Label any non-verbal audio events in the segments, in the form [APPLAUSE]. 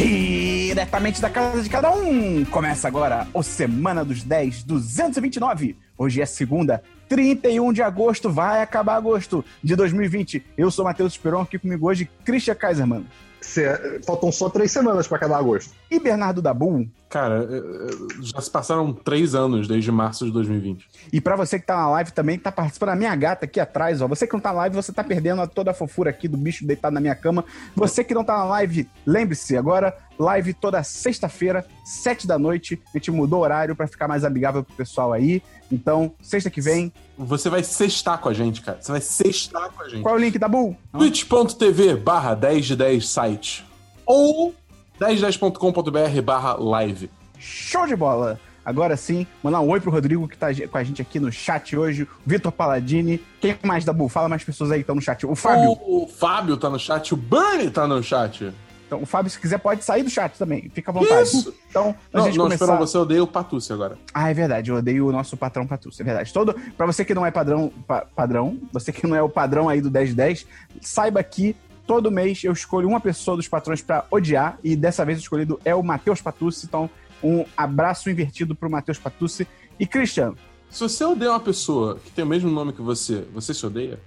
Diretamente da casa de cada um. Começa agora o Semana dos 10 229. Hoje é segunda, 31 de agosto, vai acabar agosto de 2020. Eu sou Matheus Esperon, aqui comigo hoje, Christian Kaiserman. Cê, faltam só três semanas para acabar agosto. E Bernardo Dabu. Cara, é, é, já se passaram três anos desde março de 2020. E para você que tá na live também, que tá participando, a minha gata aqui atrás, ó. Você que não tá na live, você tá perdendo toda a fofura aqui do bicho deitado na minha cama. Você que não tá na live, lembre-se, agora, live toda sexta-feira, sete da noite. A gente mudou o horário para ficar mais amigável pro pessoal aí. Então, sexta que vem. Você vai sextar com a gente, cara. Você vai sextar com a gente. Qual é o link, Dabu? twitch.tv barra 10 de 10 site. Ou 1010.com.br barra live. Show de bola! Agora sim, mandar um oi pro Rodrigo que tá com a gente aqui no chat hoje, o Vitor Paladini. Quem mais, Dabu? Fala mais pessoas aí que estão no chat. O Fábio. O Fábio tá no chat, o Bernie tá no chat. Então, o Fábio, se quiser, pode sair do chat também. Fica à vontade. Isso. Então, não, gente não, começar... Você odeia o Patucci agora. Ah, é verdade. Eu odeio o nosso patrão Patucci, é verdade. Todo, pra você que não é padrão, pa, padrão, você que não é o padrão aí do 1010, saiba que todo mês eu escolho uma pessoa dos patrões para odiar, e dessa vez o escolhido é o Matheus Patucci. Então, um abraço invertido pro Matheus Patucci. E, Christian... Se você odeia uma pessoa que tem o mesmo nome que você, você se odeia?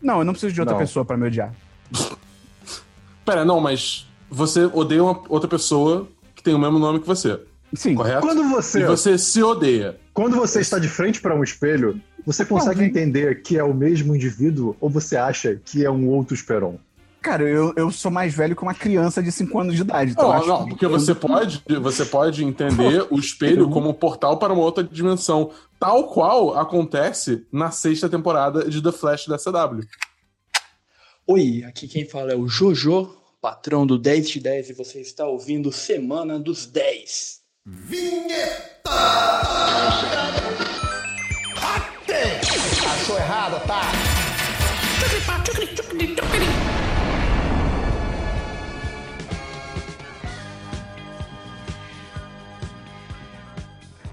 Não, eu não preciso de outra não. pessoa para me odiar. [LAUGHS] Pera, não, mas você odeia uma outra pessoa que tem o mesmo nome que você. Sim. Correto? Quando você. E você se odeia. Quando você está de frente para um espelho, você consegue entender que é o mesmo indivíduo ou você acha que é um outro Esperon? Cara, eu, eu sou mais velho que uma criança de 5 anos de idade. Então não, não, porque você pode, você pode entender o espelho como um portal para uma outra dimensão, tal qual acontece na sexta temporada de The Flash da CW. Oi, aqui quem fala é o Jojo, patrão do 10 de 10 e você está ouvindo Semana dos 10. Vinheta! Achou errado, tá?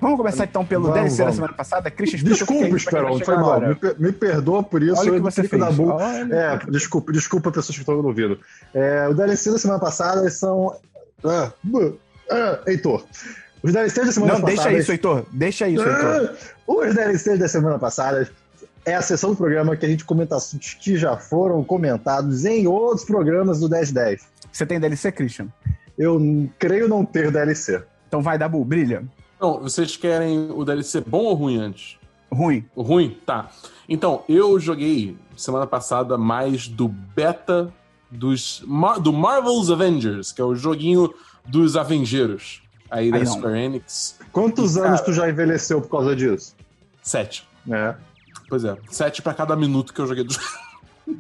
Vamos começar então pelo vamos, DLC vamos. da semana passada. Christian, desculpa, Esperão, foi mal. Me, me, perdoa por isso. Olha o que você fez. Da bu... É, desculpa, desculpa pessoas que estão ouvindo. É, o DLC da semana passada são... Ah, ah, Heitor. Os DLCs da semana Não, passada... Não, deixa isso, Heitor. Deixa isso, Heitor. Os DLCs da semana passada é a sessão do programa que a gente comenta assuntos que já foram comentados em outros programas do 1010. Você tem DLC, Christian? Eu creio não ter DLC. Então vai, Dabu, brilha. Não, vocês querem o DLC bom ou ruim antes? Ruim. Ruim? Tá. Então, eu joguei semana passada mais do beta dos do Marvel's Avengers, que é o joguinho dos Avengeiros aí, da. Square Enix. Quantos e, anos cara, tu já envelheceu por causa disso? Sete. É. Pois é, sete para cada minuto que eu joguei do jogo. [LAUGHS]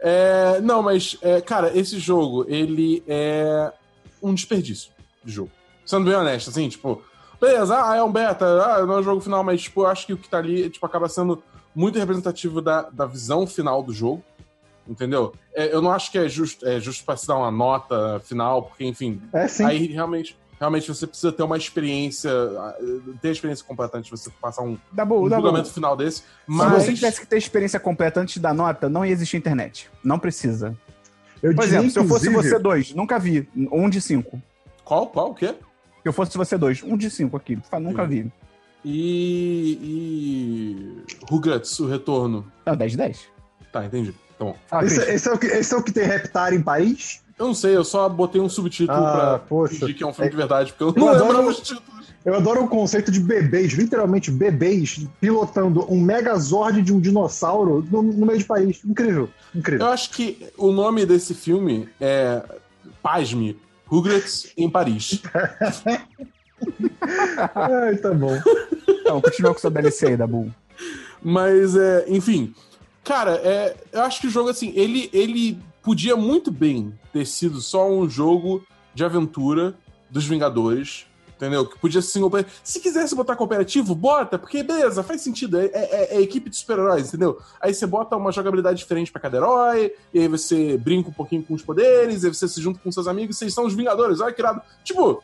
é, não, mas, é, cara, esse jogo, ele é um desperdício de jogo. Sendo bem honesto, assim, tipo, beleza, ah, é um beta, ah, não é o jogo final, mas, tipo, eu acho que o que tá ali, tipo, acaba sendo muito representativo da, da visão final do jogo, entendeu? É, eu não acho que é justo, é justo pra se dar uma nota final, porque, enfim, é, sim. aí realmente realmente você precisa ter uma experiência, ter a experiência completa antes de você passar um, bom, um julgamento final desse. Mas... Se você tivesse que ter experiência completa antes da nota, não ia existir internet. Não precisa. Eu Por exemplo, se eu fosse você dois, nunca vi. Um de cinco. Qual? Qual? O quê? Se eu fosse você dois, um de cinco aqui. Nunca vi. E. e. Rugrats, o retorno. Não, 10 de 10. Tá, entendi. Tá bom. Ah, esse, esse, é o que, esse é o que tem Reptar em Paris? Eu não sei, eu só botei um subtítulo ah, pra poxa. fingir que é um filme é, de verdade, porque eu, eu não adoro, lembrava os títulos. Eu adoro o conceito de bebês, literalmente bebês, pilotando um megazord de um dinossauro no, no meio de país. Incrível, incrível. Eu acho que o nome desse filme é. Pasme, Rugrats em Paris. [LAUGHS] Ai, tá bom. Então, continua com sua DLC aí, Dabu. Mas, é, enfim. Cara, é, eu acho que o jogo, assim, ele, ele podia muito bem ter sido só um jogo de aventura dos Vingadores, entendeu? Que podia ser single player. Se quisesse botar cooperativo, bota, porque beleza, faz sentido. É, é, é equipe de super-heróis, entendeu? Aí você bota uma jogabilidade diferente para cada herói, e aí você brinca um pouquinho com os poderes, aí você se junta com seus amigos, vocês são os Vingadores, olha que irado. Tipo,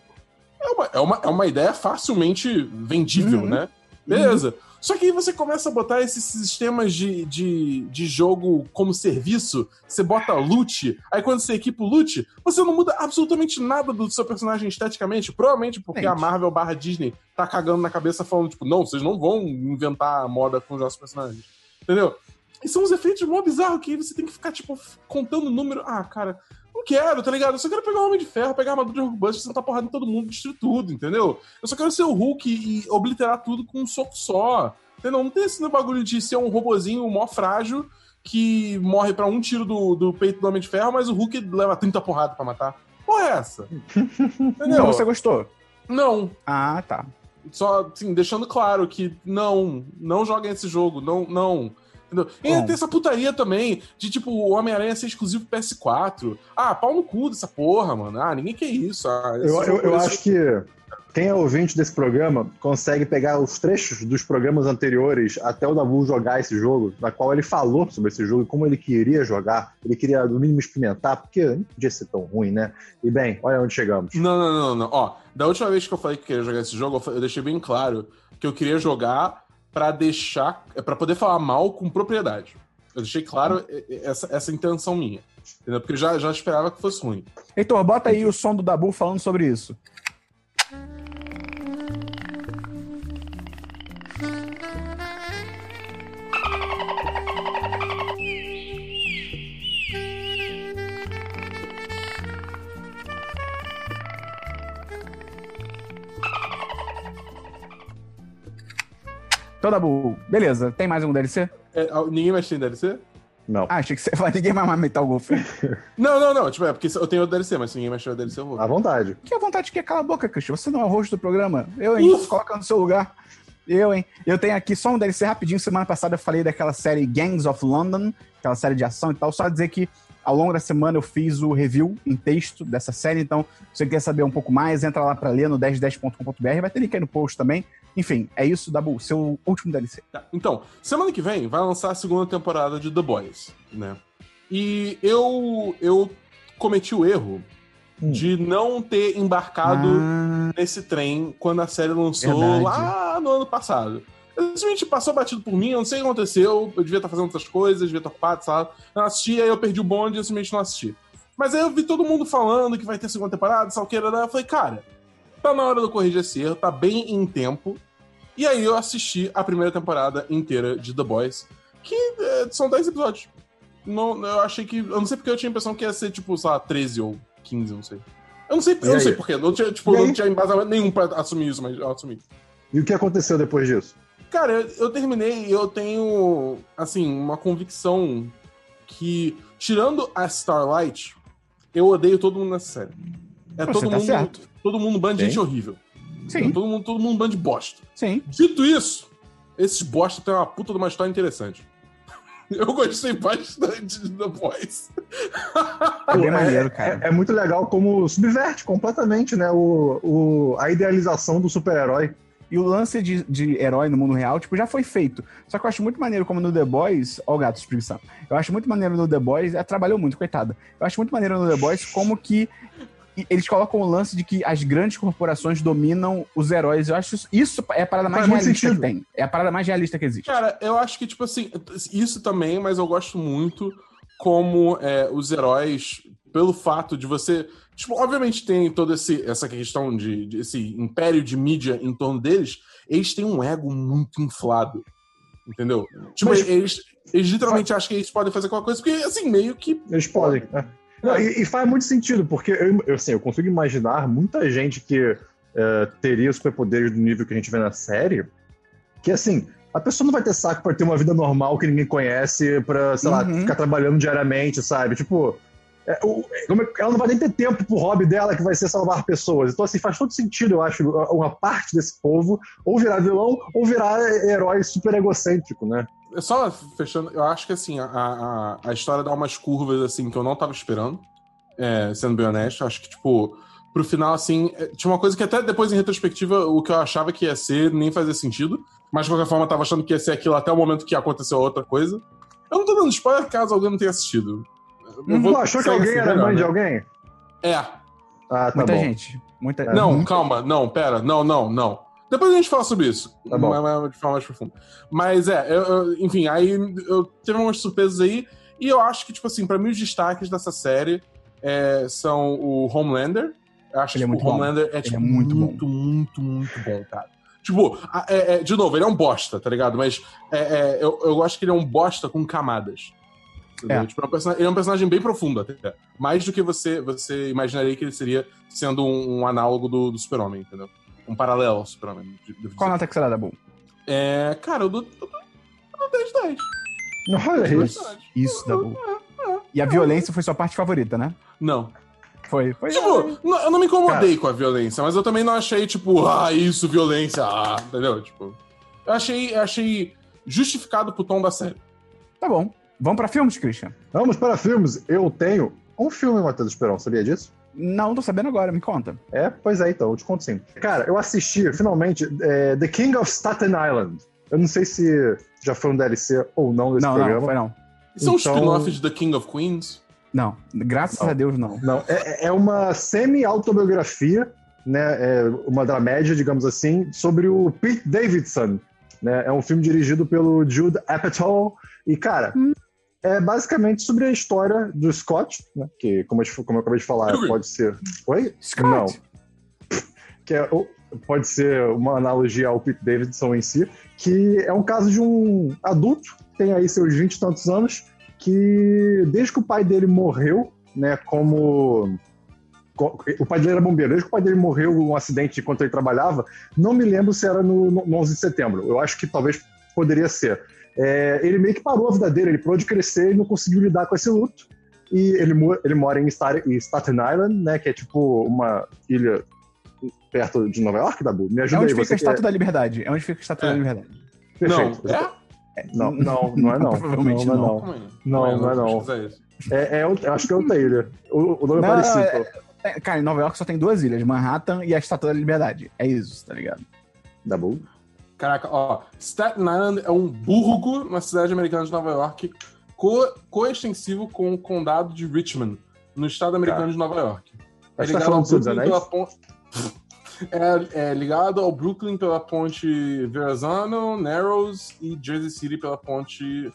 é uma, é uma, é uma ideia facilmente vendível, uhum. né? Beleza. Uhum. Só que aí você começa a botar esses sistemas de, de, de jogo como serviço, você bota loot, aí quando você equipa o loot, você não muda absolutamente nada do seu personagem esteticamente, provavelmente porque Gente. a Marvel barra Disney tá cagando na cabeça falando, tipo, não, vocês não vão inventar moda com os nossos personagens. Entendeu? E são uns efeitos mó bizarros que aí você tem que ficar, tipo, contando o número. Ah, cara, não quero, tá ligado? Eu só quero pegar o Homem de Ferro, pegar a armadura de Hulkbuster, sentar porrada em todo mundo, destruir tudo, entendeu? Eu só quero ser o Hulk e obliterar tudo com um soco só. Entendeu? Não tem esse bagulho de ser um robozinho mó frágil que morre pra um tiro do, do peito do Homem de Ferro, mas o Hulk leva 30 porradas pra matar. Porra é essa? [LAUGHS] Entendeu? Então você gostou? Não. Ah, tá. Só, assim, deixando claro que não, não joguem esse jogo, não, não. Entendeu? E ainda Bom. tem essa putaria também de, tipo, o Homem-Aranha ser exclusivo pro PS4. Ah, pau no cu dessa porra, mano. Ah, ninguém quer isso. Ah, esse Eu, eu, eu acho que quem é ouvinte desse programa consegue pegar os trechos dos programas anteriores até o Dabu jogar esse jogo, na qual ele falou sobre esse jogo e como ele queria jogar. Ele queria, no mínimo, experimentar, porque não podia ser tão ruim, né? E bem, olha onde chegamos. Não, não, não, não. Ó, da última vez que eu falei que queria jogar esse jogo, eu deixei bem claro que eu queria jogar pra deixar. para poder falar mal com propriedade. Eu deixei claro eh, eh, essa, essa intenção minha. Entendeu? Porque eu já, já esperava que fosse ruim. Heitor, bota aí o som do Dabu falando sobre isso. Então, Dabu, beleza. Tem mais algum DLC? É, ah, ninguém mais tem DLC? Não. Ah, achei que você vai ninguém mais vai Metal Golf. [LAUGHS] Não, não, não. Tipo, é porque eu tenho o DLC, mas se ninguém mais tiver o DLC, eu vou. À vontade. Que a vontade que é cala a boca, Christian. Você não é o host do programa. Eu, hein? Uf. Coloca no seu lugar. Eu, hein? Eu tenho aqui só um DLC rapidinho. Semana passada eu falei daquela série Gangs of London, aquela série de ação e tal. Só dizer que ao longo da semana eu fiz o review em texto dessa série. Então, se você quer saber um pouco mais, entra lá pra ler no 1010.com.br. Vai ter link aí no post também. Enfim, é isso, Dabu. Seu último DLC. Tá, Então, semana que vem vai lançar a segunda temporada de The Boys, né? E eu, eu cometi o erro Hum. de não ter embarcado Ah, nesse trem quando a série lançou Verdade. lá no ano passado. Simplesmente passou batido por mim, eu não sei o que aconteceu, eu devia estar fazendo outras coisas, devia estar ocupado, sabe? Eu não assisti, aí eu perdi o bonde e eu simplesmente não assisti. Mas aí eu vi todo mundo falando que vai ter segunda temporada, sal que era, eu falei, cara, tá na hora de eu corrigir esse erro, tá bem em tempo. E aí eu assisti a primeira temporada inteira de The Boys, que é, são 10 episódios. Não, eu achei que. Eu não sei porque eu tinha a impressão que ia ser, tipo, sei lá, 13 ou 15, eu não sei. Eu não sei, eu não sei porquê. Não tinha, tipo, não tinha embasamento nenhum pra assumir isso, mas eu assumi. E o que aconteceu depois disso? Cara, eu, eu terminei e eu tenho, assim, uma convicção que, tirando a Starlight, eu odeio todo mundo nessa série. É Você todo tá mundo. certo. Todo mundo um bando de gente horrível. sim, Todo mundo, todo mundo um bando de bosta. sim. Dito isso, esses bosta têm uma puta de uma história interessante. [LAUGHS] Eu gostei bastante de The Boys. [LAUGHS] É bem Pô, maneiro, cara. É, é muito legal como subverte completamente, né? O, o, a idealização do super-herói. E o lance de, de herói no mundo real, tipo, já foi feito. Só que eu acho muito maneiro como no The Boys. Ó, o gato espreguiçando. Eu acho muito maneiro no The Boys. Ela trabalhou muito, coitada. Eu acho muito maneiro no The Boys como que e- eles colocam o lance de que as grandes corporações dominam os heróis. Eu acho isso, isso é a parada mais Faz realista que tem. É a parada mais realista que existe. Cara, eu acho que, tipo assim, isso também, mas eu gosto muito como é, os heróis, pelo fato de você. Tipo, obviamente tem toda esse, essa questão de, de esse império de mídia em torno deles, eles têm um ego muito inflado. Entendeu? Tipo, Mas- eles, eles literalmente acham que eles podem fazer qualquer coisa, porque, assim, meio que. Eles podem. né? Não, e, e faz muito sentido, porque eu, eu, assim, eu consigo imaginar muita gente que eh, teria superpoderes do nível que a gente vê na série, que assim, a pessoa não vai ter saco pra ter uma vida normal que ninguém conhece, pra, sei lá, Uhum. ficar trabalhando diariamente, sabe? Tipo, é, o- é- ela não vai nem ter tempo pro hobby dela, que vai ser salvar pessoas. Então, assim, faz todo sentido, eu acho, uma parte desse povo ou virar vilão ou virar herói super egocêntrico, né? Só fechando, eu acho que assim, a, a, a história dá umas curvas assim que eu não tava esperando, é, sendo bem honesto. Acho que, tipo, pro final, assim, é, tinha uma coisa que até depois, em retrospectiva, o que eu achava que ia ser nem fazia sentido. Mas de qualquer forma, eu tava achando que ia ser aquilo até o momento que aconteceu outra coisa. Eu não tô dando spoiler caso alguém não tenha assistido. Eu vou Tu achou que alguém assim, era mãe de né? alguém? É. Ah, tá muita bom. gente. Muita, Não, muita- calma, não, pera, não, não, não. Depois a gente fala sobre isso. Tá bom. mas- mas de forma mais profunda. Mas é, eu- eu- enfim, aí eu teve umas surpresas aí. E eu acho que, tipo assim, pra mim os destaques dessa série é, são o Homelander. Eu acho Ele é que muito o bom. Homelander é, é tipo, muito bom. muito, muito, muito bom, cara. Tipo, é- é, de novo, ele é um bosta, tá ligado? Mas é, é, eu, eu acho que ele é um bosta com camadas. É. Tipo, é um ele é um personagem bem profundo até. Mais do que você, você imaginaria que ele seria sendo um, um análogo do, do Super-Homem, entendeu? Um paralelo ao Super-Homem. de- Qual nota que será, Dabu? É, cara, eu dou, eu dou, eu dou 10 10. Olha isso. Isso, Dabu. E a violência foi sua parte favorita, né? Não. Foi. foi Tipo, não- eu não me incomodei com a violência, mas eu também não achei, tipo, ah, isso, violência, ah, entendeu? Tipo, eu achei, eu achei justificado pro tom da série. Tá bom. Vamos pra filmes, Christian? Vamos para filmes. Eu tenho um filme, Matheus Esperão, sabia disso? Não, tô sabendo agora, me conta. É, pois é, então, eu te conto sim. Cara, eu assisti, finalmente, é, The King of Staten Island. Eu não sei se já foi um DLC ou não desse não, programa. não, foi não. Isso é um Então- spin-off de The King of Queens? Não, graças Não. a Deus não. Não, é, é uma semi-autobiografia, né? É uma dramédia, digamos assim, sobre o Pete Davidson. Né? É um filme dirigido pelo Jude Apatow. E, cara, Hum. É basicamente sobre a história do Scott, né? Que, como eu, como eu acabei de falar, pode ser. Oi? Scott! Não. que é, pode ser uma analogia ao Pete Davidson em si, que é um caso de um adulto, tem aí seus 20 e tantos anos, que desde que o pai dele morreu, né, como co- o pai dele era bombeiro, desde que o pai dele morreu um acidente enquanto ele trabalhava, não me lembro se era no, no 11 de setembro, eu acho que talvez poderia ser. É, ele meio que parou a vida dele, ele parou de crescer e não conseguiu lidar com esse luto. E ele, ele mora em Star- em Staten Island, né, que é tipo uma ilha perto de Nova York, Dabu? Me É ajuda onde aí, fica você a Estátua da Liberdade. É onde fica a Estátua É. da Liberdade. Perfeito. Não, é? Não, não, não é não. [LAUGHS] Provavelmente não, não. não. Aí. Não, não é não. pesquisar isso. É, é, outra- acho que é outra ilha. O, o nome Não, é parecido. é- É, Cara, em Nova York só tem duas ilhas, Manhattan e a Estátua da Liberdade. É isso, tá ligado? Dabu? Caraca, ó, Staten Island é um burgo na cidade americana de Nova York, co- coextensivo com o condado de Richmond, no estado americano de Nova York. É tá ligado, falando ao Brooklyn pela ponte... [LAUGHS] é, é ligado ao Brooklyn pela ponte Verrazano, Narrows e Jersey City pela ponte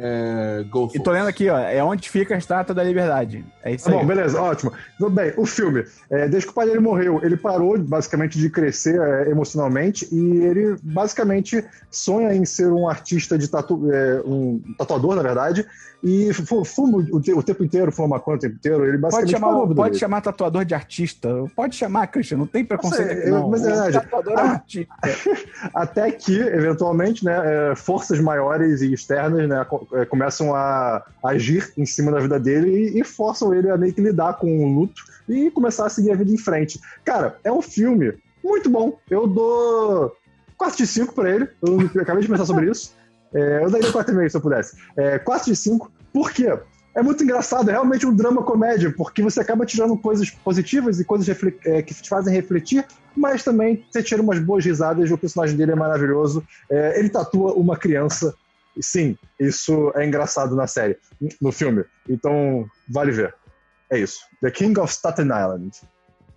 é. E tô lendo aqui, ó, é onde fica a Estátua da Liberdade. É isso Tá bom, aí. beleza, ótimo. Tudo bem, o filme. é, desde que o pai dele morreu, ele parou basicamente de crescer é, emocionalmente e ele basicamente sonha em ser um artista de tatu, é, um tatuador, na verdade, e fu- fuma o, te- o tempo inteiro, fuma maconha o tempo inteiro. Ele Pode basicamente chamar, a vida pode chamar tatuador de artista. Pode chamar, Christian. Não tem preconceito aqui, não. mas é. Tatuador é um Ah. artista. [LAUGHS] Até que, eventualmente, né, é, forças maiores e externas né, é, começam a agir em cima da vida dele e, e forçam ele a meio que lidar com o luto e começar a seguir a vida em frente. Cara, é um filme muito bom. Eu dou 4 de 5 pra ele. Eu acabei de pensar sobre isso. É, eu daria 4,5 se eu pudesse. É, 4 de 5. Por quê? É muito engraçado, é realmente um drama comédia, porque você acaba tirando coisas positivas e coisas é, que te fazem refletir, mas também você tira umas boas risadas, o personagem dele é maravilhoso. É, ele tatua uma criança. E sim, isso é engraçado na série, no filme. Então, vale ver. É isso. The King of Staten Island.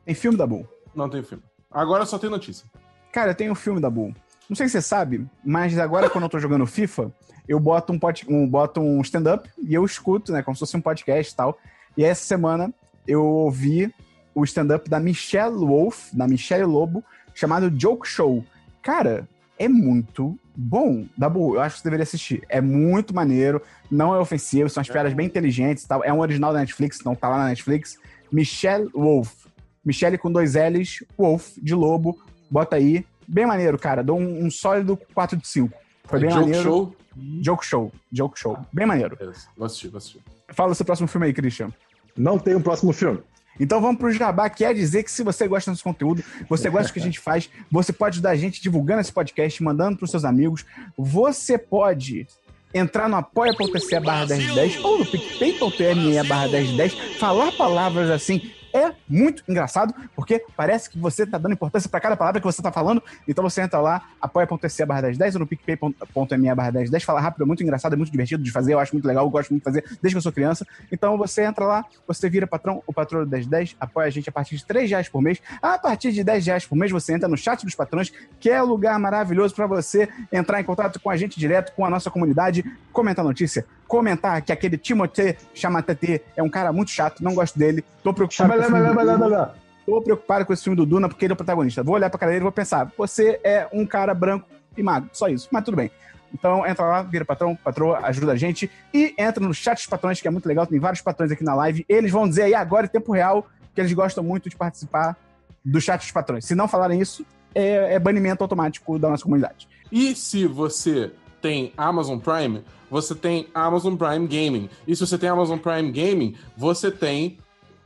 Tem filme da Bull. Não tem filme. Agora só tem notícia. Cara, tem um filme da Bull. Não sei se você sabe, mas agora quando eu tô jogando FIFA, eu boto um, pod- um, boto um stand-up e eu escuto, né? Como se fosse um podcast e tal. E essa semana eu ouvi o stand-up da Michelle Wolf, da Michelle Lobo, chamado Joke Show. Cara, é muito bom. Dabu, eu acho que você deveria assistir. É muito maneiro, não é ofensivo, são as piadas bem inteligentes tal. É um original da Netflix, então tá lá na Netflix. Michelle Wolf. Michelle com dois L's, Wolf, de lobo. Bota aí. Bem maneiro, cara. Dou um, um sólido 4 de 5. Foi bem É Joke maneiro. Show. Joke Show. Joke Show. Bem maneiro. Beleza, Vou assistir, vou assistir. Fala o seu próximo filme aí, Christian. Não tem um próximo filme. Então vamos pro Jabá, que é dizer que se você gosta desse conteúdo, você gosta do que a gente faz, você pode ajudar a gente divulgando esse podcast, mandando pros seus amigos. Você pode entrar no apoia.se barra 1010 ou no picpay.me barra 1010, falar palavras assim é muito engraçado, porque parece que você tá dando importância pra cada palavra que você tá falando. Então você entra lá, apoia.se barra 1010 ou no picpay.me barra 1010. Fala rápido, é muito engraçado, é muito divertido de fazer, eu acho muito legal, eu gosto muito de fazer desde que eu sou criança. Então você entra lá, você vira patrão, o patrão do 1010, apoia a gente a partir de 3 reais por mês. A partir de 10 reais por mês você entra no chat dos patrões, que é lugar maravilhoso pra você entrar em contato com a gente direto, com a nossa comunidade, comentar notícia, comentar que aquele Timothée Chamatetê é um cara muito chato, não gosto dele, tô preocupado com. Tô preocupado com esse filme do Duna porque ele é o protagonista. Vou olhar pra cara dele e vou pensar, você é um cara branco e magro, só isso, mas tudo bem. Então entra lá, vira patrão, patroa, ajuda a gente e entra no chat dos patrões, que é muito legal, tem vários patrões aqui na live. Eles vão dizer aí agora em tempo real que eles gostam muito de participar do chat dos patrões. Se não falarem isso, é, é banimento automático da nossa comunidade. E se você tem Amazon Prime, você tem Amazon Prime Gaming. E se você tem Amazon Prime Gaming, você tem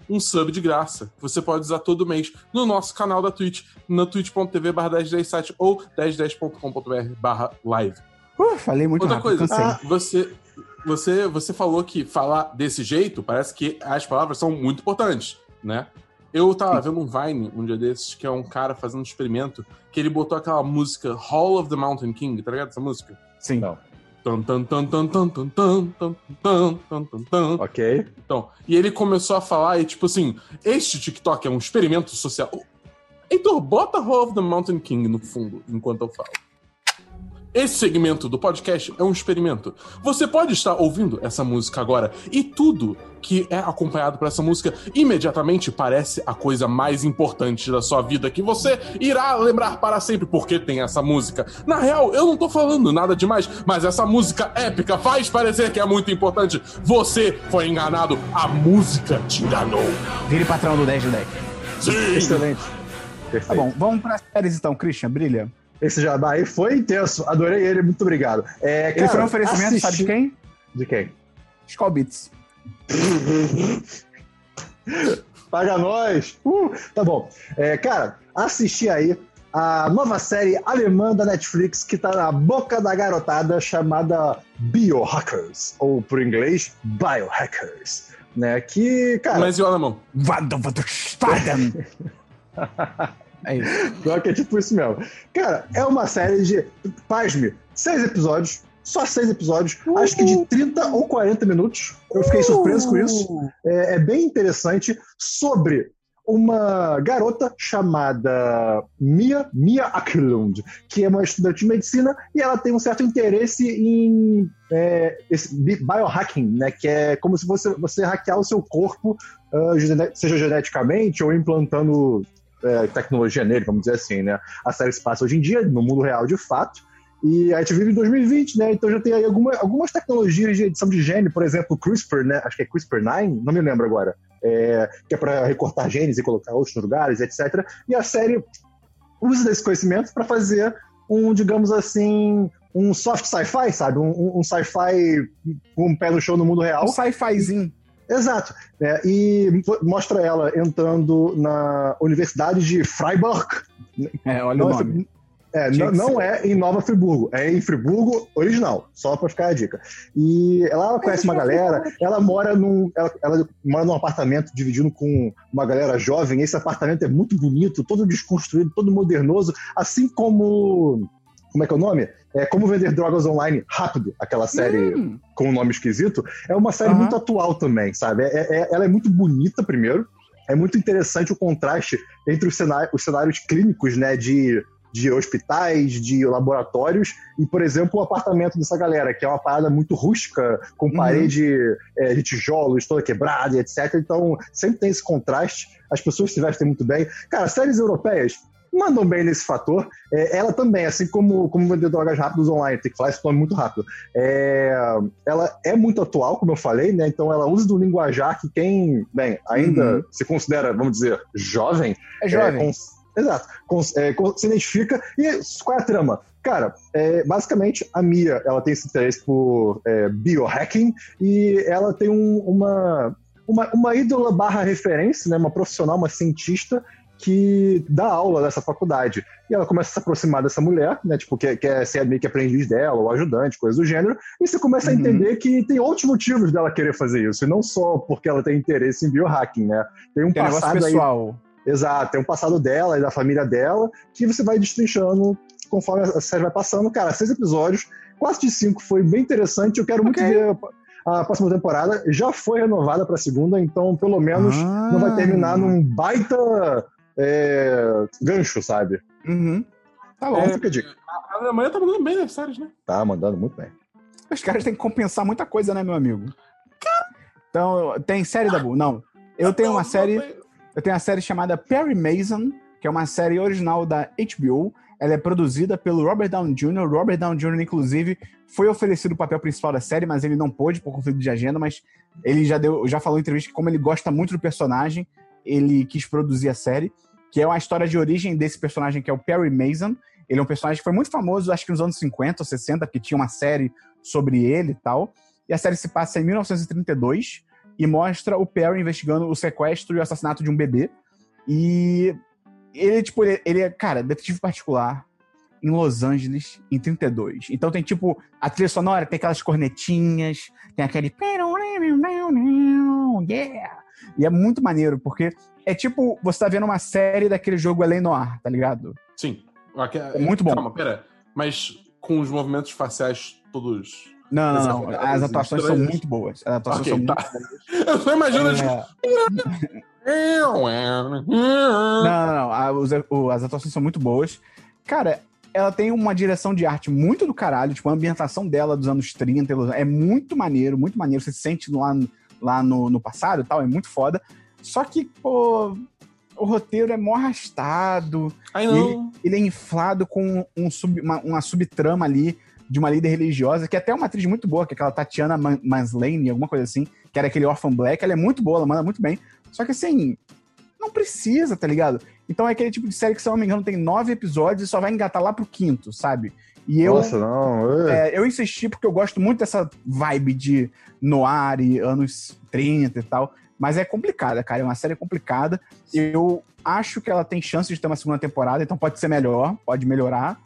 um sub de graça. Você pode usar todo mês no nosso canal da Twitch, no twitch.tv barra 1010site ou 1010.com.br barra live. Uh, falei muito Outra rápido, coisa, cansei. você, você, você falou que falar desse jeito, parece que as palavras são muito importantes, né? Eu tava vendo um Vine um dia desses, que é um cara fazendo um experimento, que ele botou aquela música Hall of the Mountain King, tá ligado essa música? Sim. Não. Ok. Então, e ele começou a falar, e tipo assim, este TikTok é um experimento social. Heitor, bota Hall of the Mountain King no fundo, enquanto eu falo. Esse segmento do podcast é um experimento. Você pode estar ouvindo essa música agora e tudo que é acompanhado por essa música imediatamente parece a coisa mais importante da sua vida que você irá lembrar para sempre porque tem essa música. Na real, eu não tô falando nada demais, mas essa música épica faz parecer que é muito importante. Você foi enganado, a música te enganou. Vire patrão do 10 de 10. Sim. Excelente. Tá Perfeito. bom, vamos para séries então, Christian, brilha. Esse jabá aí foi intenso. Adorei ele, muito obrigado. É, Ele cara, foi um oferecimento, assisti- sabe de quem? De quem? Skull Beats. Paga nós! Uh, tá bom. É, cara, assisti aí a nova série alemã da Netflix que tá na boca da garotada chamada Biohackers, ou por inglês, Biohackers. Né? Que, cara, Mas e o alemão? Vadovadstaden. É isso. Pior que é tipo isso mesmo. Cara, é uma série de, pasme, seis episódios, só seis episódios, acho que de 30 ou 40 minutos. Eu fiquei surpreso com isso. É, é bem interessante sobre uma garota chamada Mia, Mia Aklund, que é uma estudante de medicina e ela tem um certo interesse em é, biohacking, né? Que é como se você, você hackear o seu corpo, gene- seja geneticamente ou implantando é, tecnologia nele, vamos dizer assim, né? A série se passa hoje em dia, no mundo real de fato. E a gente vive em 2020, né? Então já tem aí alguma, algumas tecnologias de edição de gene, por exemplo, CRISPR, né? Acho que é CRISPR-9, não me lembro agora. É, que é para recortar genes e colocar outros lugares, etc. E a série usa desse conhecimento para fazer um, digamos assim, um soft sci-fi, sabe? Um- um sci-fi com um pé no chão no mundo real. Um sci-fizinho. Exato. né? e mostra ela entrando na Universidade de Freiburg. É, olha Não o é nome. É, não, não é em Nova Friburgo, é em Friburgo original, só pra ficar a dica. E ela, ela conhece uma galera, ela mora num. Ela, ela mora num apartamento dividindo com uma galera jovem. Esse apartamento é muito bonito, todo desconstruído, todo modernoso, assim como. Como é que é o nome? É como vender drogas online rápido, aquela série Hum, com um nome esquisito, é uma série Aham. muito atual também, sabe? É- é- ela é muito bonita, primeiro. É muito interessante o contraste entre os cenários, os cenários clínicos, né? De, de hospitais, de laboratórios, e, por exemplo, o apartamento dessa galera, que é uma parada muito rústica, com Uhum. parede é, de tijolos toda quebrada e etc. Então, sempre tem esse contraste. As pessoas se vestem muito bem. Cara, séries europeias mandam bem nesse fator. É, ela também, assim como, como vender drogas rápidas online, tem que falar esse nome muito rápido. É, ela é muito atual, como eu falei, né? Então ela usa do linguajar que quem, bem, ainda Uhum. se considera, vamos dizer, jovem. é jovem. é, cons- exato. cons- é, se identifica. E qual é a trama? Cara, é, basicamente a Mia, ela tem esse interesse por é, biohacking e ela tem um- uma, uma, uma ídola barra referência, né? Uma profissional, uma cientista que dá aula nessa faculdade. E ela começa a se aproximar dessa mulher, né? Tipo, quer, quer ser meio que aprendiz dela, ou ajudante, coisa do gênero. E você começa a Uhum. entender que tem outros motivos dela querer fazer isso. E não só porque ela tem interesse em biohacking, né? Tem um Tem passado aí pessoal. Exato, tem um passado dela e da família dela que você vai destrinchando conforme a série vai passando. Cara, seis episódios, 4 de 5 foi bem interessante. Eu quero muito Ok. ver a próxima temporada. Já foi renovada para a segunda, então pelo menos Ah. não vai terminar num baita é, gancho, sabe? Uhum. Tá bom. É. Fica a dica. A Alemanha tá mandando bem nas séries, né? Tá mandando muito bem. Os caras têm que compensar muita coisa, né, meu amigo? Então, tem série da Bu? Não. Eu tenho uma série. Eu tenho uma série chamada Perry Mason, que é uma série original da HBO. Ela é produzida pelo Robert Downey Jr. Robert Downey Jr., inclusive, foi oferecido o papel principal da série, mas ele não pôde por conflito de agenda, mas ele já, deu, já falou em entrevista que, como ele gosta muito do personagem, ele quis produzir a série, que é uma história de origem desse personagem, que é o Perry Mason. Ele é um personagem que foi muito famoso, acho que nos anos 50 ou 60, porque tinha uma série sobre ele e tal. E a série se passa em 1932 e mostra o Perry investigando o sequestro e o assassinato de um bebê. E ele, tipo, ele, ele é, cara, detetive particular em Los Angeles em 32. Então tem, tipo, a trilha sonora, tem aquelas cornetinhas, tem aquele. [LAUGHS] Yeah! E é muito maneiro, porque é tipo, você tá vendo uma série daquele jogo L.A. Noir, tá ligado? Sim. Aqui- É muito bom. Calma, pera. Mas com os movimentos faciais todos. Não, não, não. As atuações são muito boas. As atuações Ok, são tá. muito [LAUGHS] Eu só imagino. tipo, É. [LAUGHS] Não, não, não. A- os- o- as atuações são muito boas. Cara, ela tem uma direção de arte muito do caralho. Tipo, a ambientação dela dos anos 30 é muito maneiro, muito maneiro. Você se sente lá, lá no, no passado e tal, é muito foda. Só que, pô, o roteiro é mó arrastado. Não. Ele é inflado com um sub- uma, uma subtrama ali de uma líder religiosa, que é até uma atriz muito boa, que é aquela Tatiana Man- Maslany, alguma coisa assim, que era aquele Orphan Black. Ela é muito boa, ela manda muito bem. Só que assim, não precisa, tá ligado? Então é aquele tipo de série que, se eu não me engano, tem nove episódios e só vai engatar lá pro quinto, sabe? E eu, Nossa, não. é. é, eu insisti porque eu gosto muito dessa vibe de noir e anos 30 e tal. Mas é complicada, cara. É uma série complicada. Eu acho que ela tem chance de ter uma segunda temporada, então pode ser melhor, pode melhorar.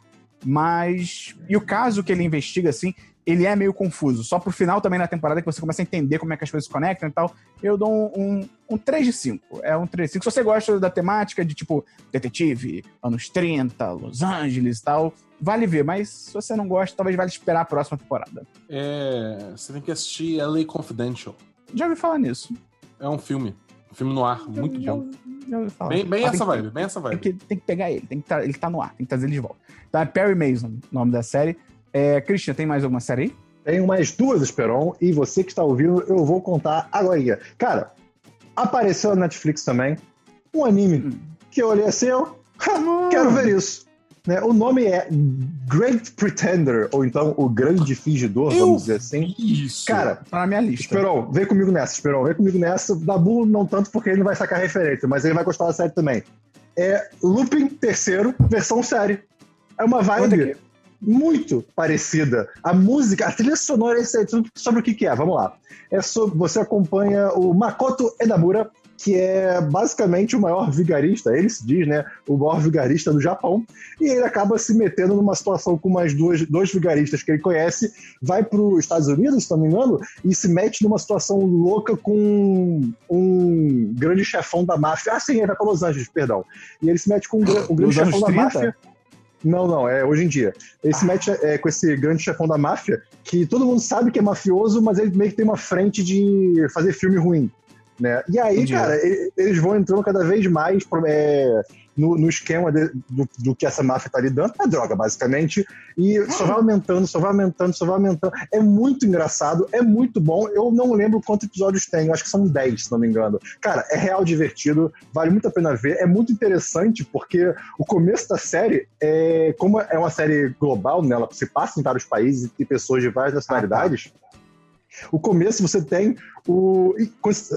Mas. E o caso que ele investiga, assim, ele é meio confuso. Só pro final também na temporada que você começa a entender como é que as coisas se conectam e tal. Eu dou um, um, um 3 de 5. É um 3 de 5. Se você gosta da temática de, tipo, detetive, anos 30, Los Angeles e tal, vale ver. Mas se você não gosta, talvez vale esperar a próxima temporada. É, você tem que assistir LA Confidential. Já ouvi falar nisso. É um filme. Um filme no ar, muito já, bom. Já ouvi falar. Bem, bem Mas essa tem que- vibe, bem essa Tem vibe. que, tem que pegar ele, tem que tá, ele tá no ar, tem que trazer ele de volta. Então é Perry Mason, o nome da série. É, Christian, tem mais alguma série aí? Tenho mais duas, Esperon, e você que está ouvindo, eu vou contar agora. Cara, apareceu na Netflix também um anime Hum. que eu olhei assim, eu "Ha, quero ver isso. Né, o nome é Great Pretender, ou então O Grande Fingidor, Eu vamos dizer assim. Isso. Cara, Tá na minha lista. Esperon, vem comigo nessa, Esperon, vem comigo nessa. Dabu não tanto porque ele não vai sacar referência, mas ele vai gostar da série também. É Lupin terceiro, versão série. É uma vibe. Muito parecida. A música, a trilha sonora é isso aí, tudo sobre o que, que é. Vamos lá. É sobre, você acompanha o Makoto Edamura, que é basicamente o maior vigarista, ele se diz, né? O maior vigarista do Japão. E ele acaba se metendo numa situação com mais duas, dois vigaristas que ele conhece, vai para os Estados Unidos, se não me engano, e se mete numa situação louca com um grande chefão da máfia. Ah, sim, ele vai para Los Angeles, perdão. E ele se mete com um, um grande Nos chefão da 30? máfia. Não, não, é hoje em dia. Ele se mete é, com esse grande chefão da máfia, que todo mundo sabe que é mafioso, mas ele meio que tem uma frente de fazer filme ruim. Né? E aí, Entendi. cara, eles vão entrando cada vez mais é, no, no esquema de- do, do que essa máfia tá lidando, é droga, basicamente. E só vai aumentando, só vai aumentando, só vai aumentando. É muito engraçado, é muito bom. Eu não lembro quantos episódios tem, acho que são 10, se não me engano. Cara, é real divertido, vale muito a pena ver. É muito interessante porque o começo da série, é, como é uma série global, né, ela se passa em vários países e pessoas de várias nacionalidades. O começo você tem o.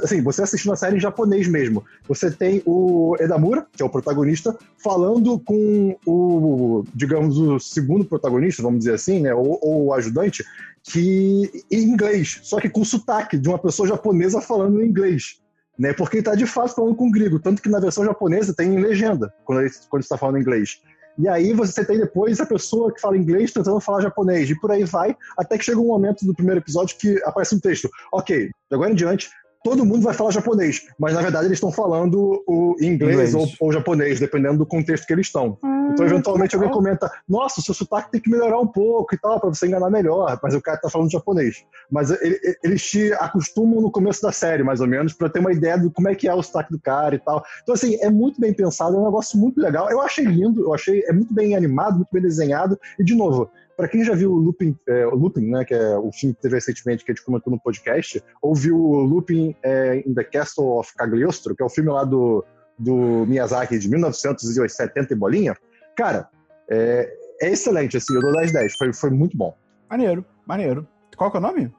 Assim, você assistindo a série em japonês mesmo. Você tem o Edamura, que é o protagonista, falando com o, digamos, o segundo protagonista, vamos dizer assim, né? Ou, o ajudante, que em inglês, só que com sotaque de uma pessoa japonesa falando em inglês. né? Porque ele tá de fato falando com grego, tanto que na versão japonesa tem legenda quando ele, quando está falando inglês. E aí você tem depois a pessoa que fala inglês tentando falar japonês, e por aí vai, até que chega um momento do primeiro episódio que aparece um texto. Ok, de agora em diante, todo mundo vai falar japonês, mas na verdade eles estão falando o inglês, Inglês. Ou, ou japonês, dependendo do contexto que eles estão. então, eventualmente, alguém comenta: Nossa, o seu sotaque tem que melhorar um pouco e tal, pra você enganar melhor, mas o cara tá falando japonês. Mas ele- ele- eles te acostumam no começo da série, mais ou menos, pra ter uma ideia de como é que é o sotaque do cara e tal. Então, assim, é muito bem pensado, é um negócio muito legal. Eu achei lindo, eu achei é muito bem animado, muito bem desenhado, e de novo. Pra quem já viu o Lupin, é, o Lupin, né, que é o filme que teve recentemente que a gente comentou no podcast, ou viu o Lupin é, in the Castle of Cagliostro, que é o filme lá do, do Miyazaki de 1970 e bolinha, cara, é, é excelente, assim, eu dou 10 10, foi, foi muito bom. Maneiro, maneiro. Qual que é o nome?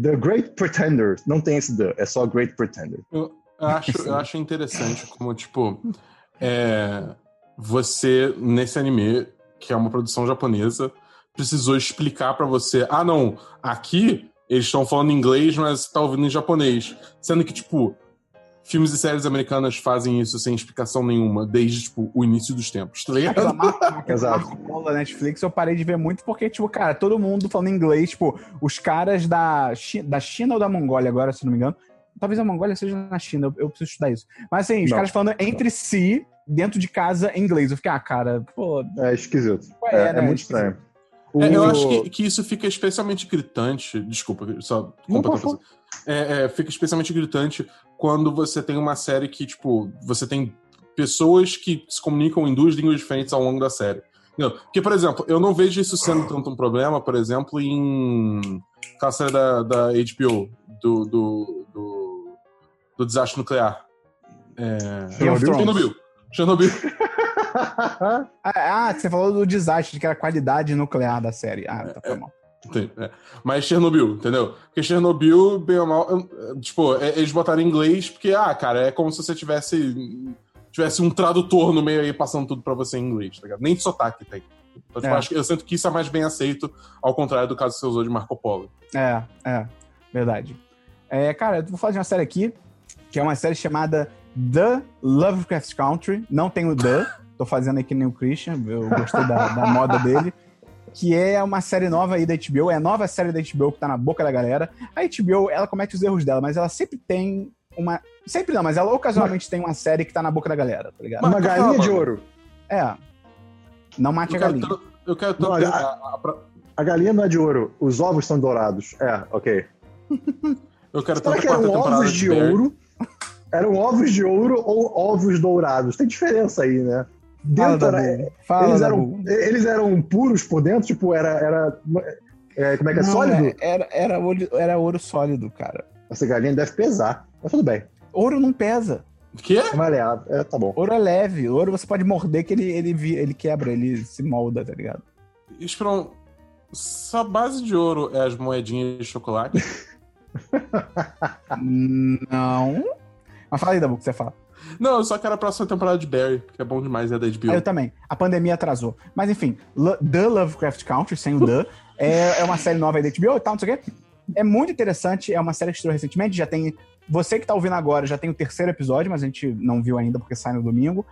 The Great Pretender, não tem esse The, é só Great Pretender. Eu, eu acho, eu acho interessante como, tipo, é, você, nesse anime, que é uma produção japonesa, precisou explicar pra você: ah, não, aqui eles estão falando inglês, mas você tá ouvindo em japonês. Sendo que, tipo, filmes e séries americanas fazem isso sem explicação nenhuma, desde, tipo, o início dos tempos, tá Aquela ligado? marca, aquela [LAUGHS] Polo da Netflix, eu parei de ver muito porque, tipo, cara, todo mundo falando inglês, tipo, os caras da, Chi- da China ou da Mongólia agora, se não me engano. Talvez a Mongólia seja na China, eu, eu preciso estudar isso. Mas assim, os Não. caras falando entre si, dentro de casa, em inglês. Eu fiquei, ah, cara, pô, É esquisito. É, é, é né? muito estranho. É, eu O- acho que, que isso fica especialmente gritante. Desculpa, só. É, é, fica especialmente gritante quando você tem uma série que, tipo, você tem pessoas que se comunicam em duas línguas diferentes ao longo da série. Entendeu? Porque, por exemplo, eu não vejo isso sendo tanto um problema, por exemplo, em aquela série da, da HBO, do, do, do, do desastre nuclear. É... Chernobyl. Chernobyl. [LAUGHS] Ah, você falou do desastre, que era a qualidade nuclear da série. Ah, tá foi mal. Tem, é. Mas Chernobyl, entendeu? Porque Chernobyl, bem ou mal, tipo, é- eles botaram em inglês porque, ah, cara, é como se você tivesse tivesse um tradutor no meio aí passando tudo pra você em inglês, tá ligado? Nem de sotaque tem. Então, tipo, É. acho eu sinto que isso é mais bem aceito, ao contrário do caso que você usou de Marco Polo. É, é, verdade. É, cara, eu vou falar de uma série aqui, que é uma série chamada The Lovecraft Country. Não tem o The, [LAUGHS] tô fazendo aqui nem o Christian, eu gostei da, da moda dele. Que é uma série nova aí da HBO, é a nova série da HBO que tá na boca da galera. A HBO, ela comete os erros dela, mas ela sempre tem uma. Sempre não, mas ela ocasionalmente tem uma série que tá na boca da galera, tá ligado? Uma Mas, galinha calma, de ouro. É. Não mate Eu a galinha. eu quero. Não, a- a- a- A galinha não é de ouro, os ovos são dourados. É, ok. eu quero Será que eram ovos de Barry. ouro? Eram ovos de ouro ou ovos dourados? Tem diferença aí, né? Fala, Dentro era, Dabu. Fala, eles, eram, eles eram puros por dentro? Tipo, era. era é, como é que é? Não, sólido? é- Era, era, ouro, era ouro sólido, cara. Essa galinha deve pesar. Mas tudo bem. Ouro não pesa. Quê? É maleável. É, tá bom. Ouro é leve. Ouro você pode morder que ele, ele, ele quebra, ele se molda, tá ligado? Esperam. Só base de ouro é as moedinhas de chocolate? [LAUGHS] não. Mas fala aí, Dabu, o que você fala. Não, eu só quero a próxima temporada de Barry, que é bom demais, é da HBO. Ah, eu também. A pandemia atrasou. Mas enfim, Lo- The Lovecraft Country, sem o The, é, é uma série nova aí da HBO e tal, não sei o quê. É muito interessante, é uma série que estreou recentemente, já tem... Você que tá ouvindo agora já tem o terceiro episódio, mas a gente não viu ainda porque sai no domingo,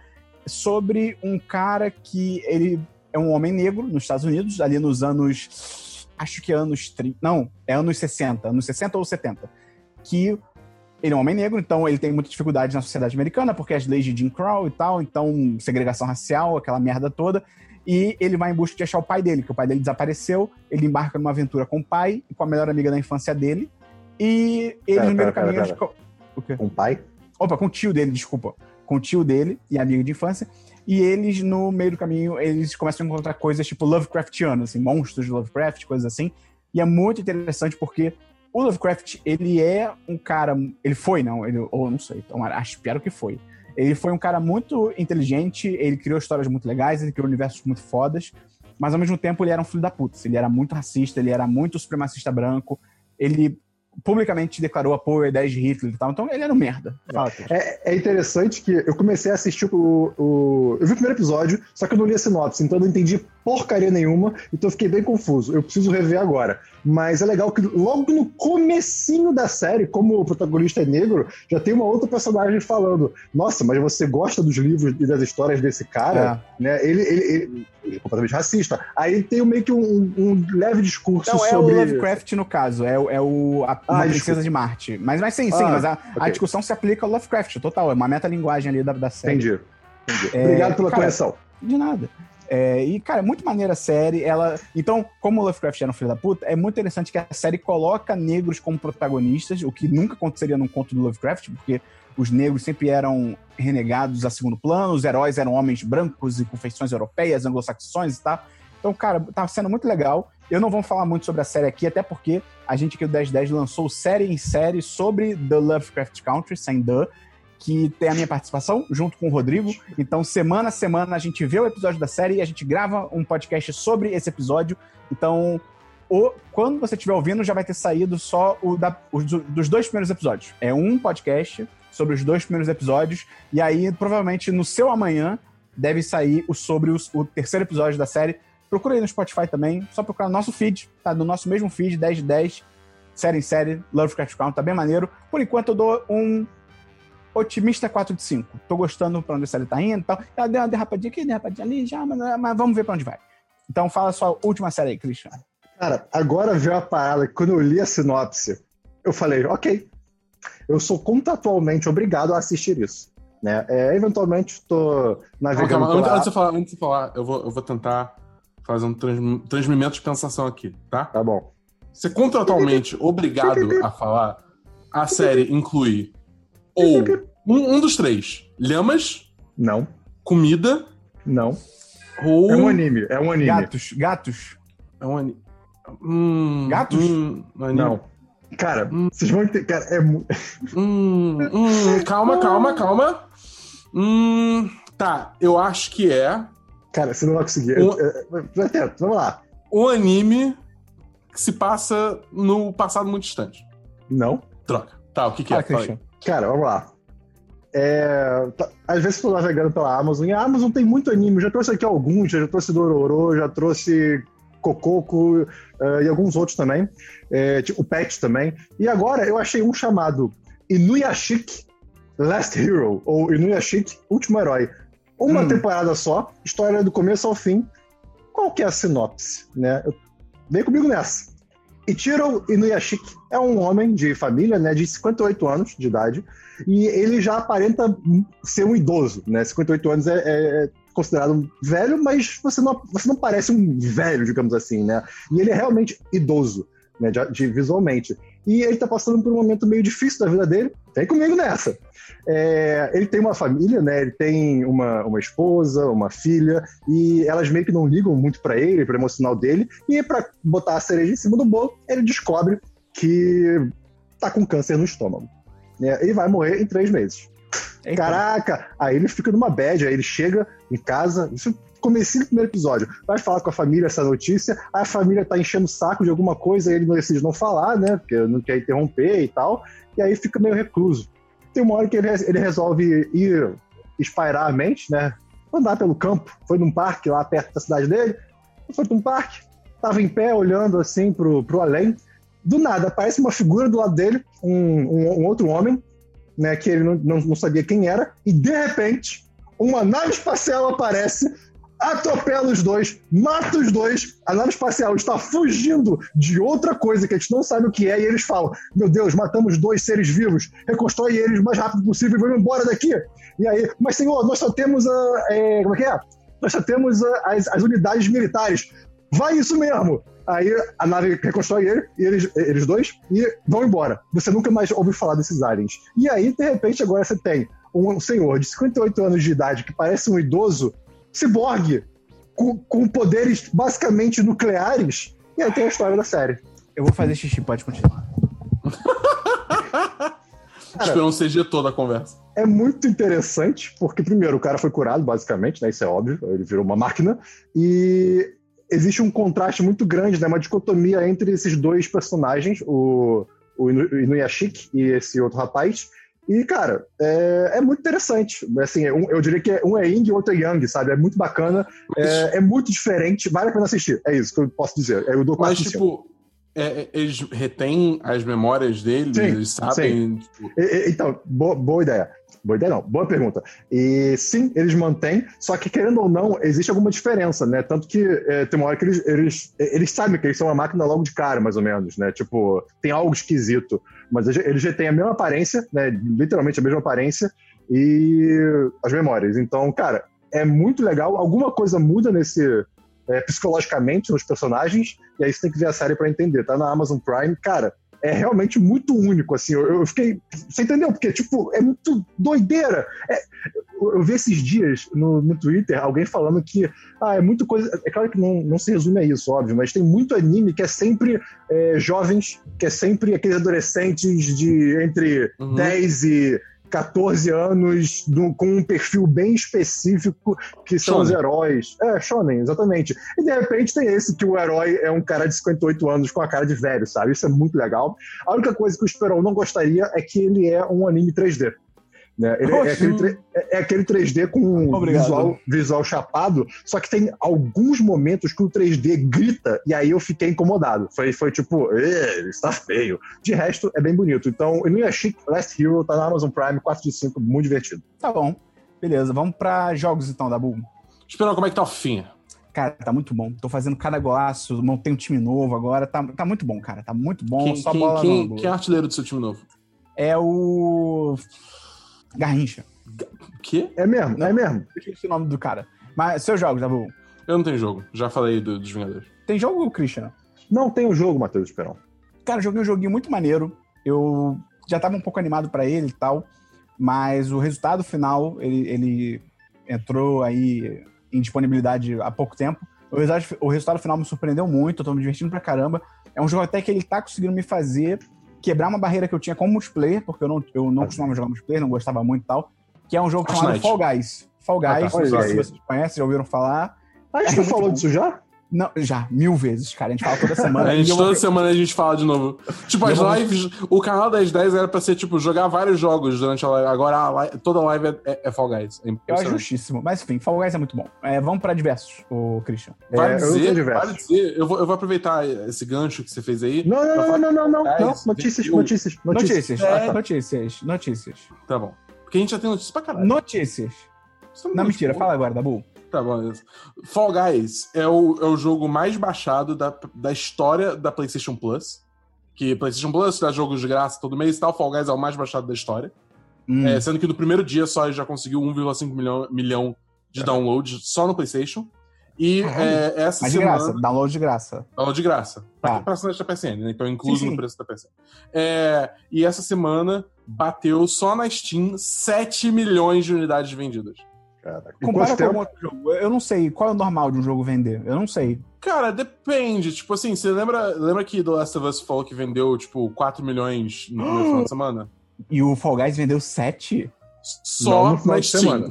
sobre um cara que ele é um homem negro nos Estados Unidos, ali nos anos... Acho que é anos 30... Não, é anos 60, anos 60 ou 70. Que ele é um homem negro, então ele tem muita dificuldade na sociedade americana, porque as leis de Jim Crow e tal, então segregação racial, aquela merda toda. E ele vai em busca de achar o pai dele, que o pai dele desapareceu. Ele embarca numa aventura com o pai e com a melhor amiga da infância dele. E ele, Pera, no meio do pera, caminho. pera, eles co- O pai? Opa, com o tio dele, desculpa. Com o tio dele e amigo de infância. E eles, no meio do caminho, eles começam a encontrar coisas tipo Lovecraftianas, assim, monstros de Lovecraft, coisas assim. E é muito interessante porque o Lovecraft, ele é um cara. Ele foi, não, ele, ou não sei, então, acho, espero que foi. Ele foi um cara muito inteligente, ele criou histórias muito legais, ele criou universos muito fodas, mas ao mesmo tempo ele era um filho da puta. Ele era muito racista, ele era muito supremacista branco, ele publicamente declarou apoio à ideia de Hitler e tal, então ele era um merda. Fala. É, é interessante que eu comecei a assistir o, o- Eu vi o primeiro episódio, só que eu não li a sinopse, então eu não entendi porcaria nenhuma, então eu fiquei bem confuso. Eu preciso rever agora. Mas é legal que logo no comecinho da série, como o protagonista é negro, já tem uma outra personagem falando: Nossa, mas você gosta dos livros e das histórias desse cara? Né? Ele, ele, ele- ele é completamente racista. Aí tem meio que um, um leve discurso Não, é sobre. o Lovecraft no caso, é, o- é o, a, Ah, princesa de Marte. Mas, mas sim, sim, Ah, mas a, a ok. discussão se aplica ao Lovecraft, total, é uma metalinguagem ali da, da série. Entendi. Entendi. É, Obrigado pela cara, correção. De nada. É, e, cara, é muito maneira a série. Ela... Então, como o Lovecraft era um filho da puta, é muito interessante que a série coloca negros como protagonistas, o que nunca aconteceria num conto do Lovecraft, porque os negros sempre eram renegados a segundo plano, os heróis eram homens brancos e com feições europeias, anglo-saxões e tal. Então, cara, tá sendo muito legal. Eu não vou falar muito sobre a série aqui, até porque a gente aqui do 1010 lançou série em série sobre The Lovecraft Country, sem The, que tem a minha participação junto com o Rodrigo. Então, semana a semana, a gente vê o episódio da série e a gente grava um podcast sobre esse episódio. Então, o- quando você estiver ouvindo, já vai ter saído só o da- do- dos dois primeiros episódios. É um podcast sobre os dois primeiros episódios. E aí, provavelmente, no seu amanhã, deve sair o sobre os- o terceiro episódio da série. Procura aí no Spotify também. Só procurar no nosso feed, tá? No nosso mesmo feed, 10 de 10. Série em série, Lovecraft Country, tá bem maneiro. Por enquanto, eu dou um otimista 4 de 5. Tô gostando pra onde a série tá indo e tal. Ela deu uma derrapadinha aqui, derrapadinha ali, já, mas, mas vamos ver pra onde vai. Então fala a sua última série aí, Christian. Cara, agora veio a parada que quando eu li a sinopse, eu falei, ok, eu sou contratualmente obrigado a assistir isso. Né? É, eventualmente tô Calma, navegando calma. Antes, pela... antes de você falar, antes de você falar eu, vou, eu vou tentar fazer um trans, transmimento de pensação aqui, tá? Tá bom. Você é contratualmente obrigado a falar, a série inclui ou um, um dos três: lhamas, Não, comida não. ou. É um anime, é um anime. Gatos, gatos. É um ani- Hum, Gatos? hum, um anime. Não. Cara, Hum. vocês vão entender. Cara, é mu- [LAUGHS] Hum, hum, calma, calma, calma. Hum, tá, eu acho que é Cara, você não vai conseguir. Um- Vai atento, vamos lá. um anime que se passa no passado muito distante. Não. Troca. Tá, o que, que Fala, é? Fala. Christian. Cara, vamos lá. É, tá- às vezes eu tô navegando pela Amazon, e a Amazon tem muito anime. Eu já trouxe aqui alguns, já trouxe Dororo, já trouxe Cococo eh, e alguns outros também. É, tipo, o Pet também. E agora eu achei um chamado Inuyashiki Last Hero, ou Inuyashiki Último Herói. Uma Hum. temporada só, história do começo ao fim. Qual que é a sinopse? Né? Vem comigo nessa. Ichiro Inuyashiki é um homem de família, né, de 58 anos de idade, e ele já aparenta ser um idoso, né? 58 anos é, é considerado um velho, mas você não, você não parece um velho, digamos assim, né? E ele é realmente idoso, né, de, de- visualmente. E ele tá passando por um momento meio difícil da vida dele. Vem comigo nessa. É, ele tem uma família, né? Ele tem uma, uma esposa, uma filha, e elas meio que não ligam muito pra ele, pro emocional dele. E pra botar a cereja em cima do bolo, ele descobre que tá com câncer no estômago. Né? Ele vai morrer em três meses. Eita. Caraca! Aí ele fica numa bad, aí ele chega em casa, isso comecinho do primeiro episódio, vai falar com a família essa notícia, a família tá enchendo o saco de alguma coisa, e ele decide não falar, né? Porque não quer interromper e tal, e aí fica meio recluso. Tem uma hora que ele, ele resolve ir espairar a mente, né? Andar pelo campo, foi num parque lá perto da cidade dele, foi pra um parque, tava em pé olhando assim pro, pro além. Do nada, aparece uma figura do lado dele, um, um- um outro homem, né, que ele não, não, não sabia quem era, e de repente, uma nave espacial aparece, atropela os dois, mata os dois, a nave espacial está fugindo de outra coisa que a gente não sabe o que é, e eles falam: Meu Deus, matamos dois seres vivos, reconstrói eles o mais rápido possível e vamos embora daqui. E aí, mas senhor, nós só temos a. é, como é que é? Nós só temos a- as, as unidades militares. Vai isso mesmo! Aí a nave reconstrói ele, eles, eles dois, e vão embora. Você nunca mais ouviu falar desses aliens. E aí, de repente, agora você tem um senhor de 58 anos de idade que parece um idoso, ciborgue, com, com poderes basicamente nucleares, e aí tem a história da série. Eu vou fazer xixi, pode continuar. Esperou um CG toda a conversa. É muito interessante, porque, primeiro, o cara foi curado, basicamente, né? Isso é óbvio, ele virou uma máquina, e existe um contraste muito grande, né? Uma dicotomia entre esses dois personagens, o, o Inu- Inuyashiki e esse outro rapaz, E, cara, é, é muito interessante. Assim, um- eu diria que um é Yin e o outro é Yang, sabe? É muito bacana, é, é muito diferente, vale a pena assistir. É isso que eu posso dizer. Eu dou Mas, 4 de cinco. tipo, é- é- eles retêm as memórias deles, Sim, eles sabem. Tipo, e- Então, boa, boa ideia. Boa ideia não, boa pergunta. E sim, eles mantêm, só que querendo ou não, existe alguma diferença, né? Tanto que é, tem uma hora que eles, eles, eles sabem que eles são uma máquina logo de cara, mais ou menos, né? Tipo, tem algo esquisito. Mas eles já têm a mesma aparência, né? Literalmente a mesma aparência e as memórias. Então, cara, é muito legal. Alguma coisa muda nesse. é, psicologicamente nos personagens, e aí você tem que ver a série pra entender. Tá na Amazon Prime, cara, é realmente muito único, assim. Eu, eu fiquei. Você entendeu? Porque, tipo, é muito doideira. É, eu, eu vi esses dias no, no Twitter alguém falando que. Ah, é muito coisa. É claro que não, não se resume a isso, óbvio, mas tem muito anime que é sempre é, jovens, que é sempre aqueles adolescentes de entre Uhum. 10 e. 14 anos do- com um perfil bem específico que são os Shonen. heróis. É, Shonen, exatamente. E de repente tem esse que o herói é um cara de 58 anos com a cara de velho, sabe? Isso é muito legal. A única coisa que o Esperon não gostaria é que ele é um anime 3D. Né? Ele é, Oxi. aquele, é- é aquele 3D com Obrigado. visual, visual chapado, só que tem alguns momentos que o 3D grita e aí eu fiquei incomodado. Foi, foi tipo, "Ê, ele está feio. De resto, é bem bonito. Então, Inuyashiki Last Hero tá na Amazon Prime, 4 de 5, muito divertido. Tá bom. Beleza, vamos pra jogos então, Dabu. Esperando como é que tá o fim. Cara, tá muito bom. Tô fazendo cada golaço, montei um time novo agora. Tá, tá muito bom, cara. Tá muito bom. Quem, só quem, bola quem, quem é artilheiro do seu time novo? É o. Garrincha. O quê? É mesmo, Não. é mesmo. Eu esqueci o nome do cara. Mas seus jogos, Dabu. Eu não tenho jogo. Já falei do- dos Vingadores. Tem jogo, Christian? Não tem o jogo, Matheus Esperão. Cara, eu joguei um joguinho muito maneiro. Eu já tava um pouco animado pra ele e tal. Mas o resultado final, ele, ele entrou aí em disponibilidade há pouco tempo. O resultado, o resultado final me surpreendeu muito, eu tô me divertindo pra caramba. É um jogo até que ele tá conseguindo me fazer quebrar uma barreira que eu tinha com multiplayer, porque eu não, eu não costumava jogar multiplayer, não gostava muito e tal. Que é um jogo chamado Fortnite. Fall Guys. Fall Ah, tá. Guys, não sei se vocês conhecem, já ouviram falar. Ah, a gente É muito falou bom. disso já? Não, já, mil vezes, cara. A gente fala toda semana. [LAUGHS] A gente, eu vou- toda semana a gente fala de novo. Tipo, as Eu lives. O canal das 10 era pra ser, tipo, jogar vários jogos durante a live. Agora a live- toda live é, é, é Fall Guys. É Eu acho impressionante. justíssimo. Mas enfim, Fall Guys é muito bom. É, vamos pra diversos, o Christian. Vale É, eu tenho dizer, diversos. vale dizer. Eu vou, eu vou aproveitar esse gancho que você fez aí. Não, não, não, não, não, não, não. Notícias, viu? notícias, notícias. Notícias, É. ah, notícias, notícias. Tá bom. Porque a gente já tem notícias pra caralho. Notícias. Isso Não, mentira, tipo, fala agora, Dabu. Tá bom. Fall Guys é o, é o jogo mais baixado da, da história da PlayStation Plus. Que PlayStation Plus dá jogos de graça todo mês e tal. Fall Guys é o mais baixado da história. Hum, É, sendo que no primeiro dia só ele já conseguiu 1,5 milhão, milhão de downloads só no PlayStation. E é, essa mas de semana. graça, download de graça. Download de graça. Pra, Tá. pra assinante da PSN, né? Então incluso Sim, sim. no preço da PSN. É, e essa semana bateu só na Steam 7 milhões de unidades vendidas. Caraca. E Compara com outro jogo. Eu não sei qual é o normal de um jogo vender. Eu não sei. Cara, depende. Tipo assim, você lembra, lembra que The Last of Us falou que vendeu, tipo, 4 milhões no primeiro final de semana? E o Fall Guys vendeu 7? Só Não, no final na semana.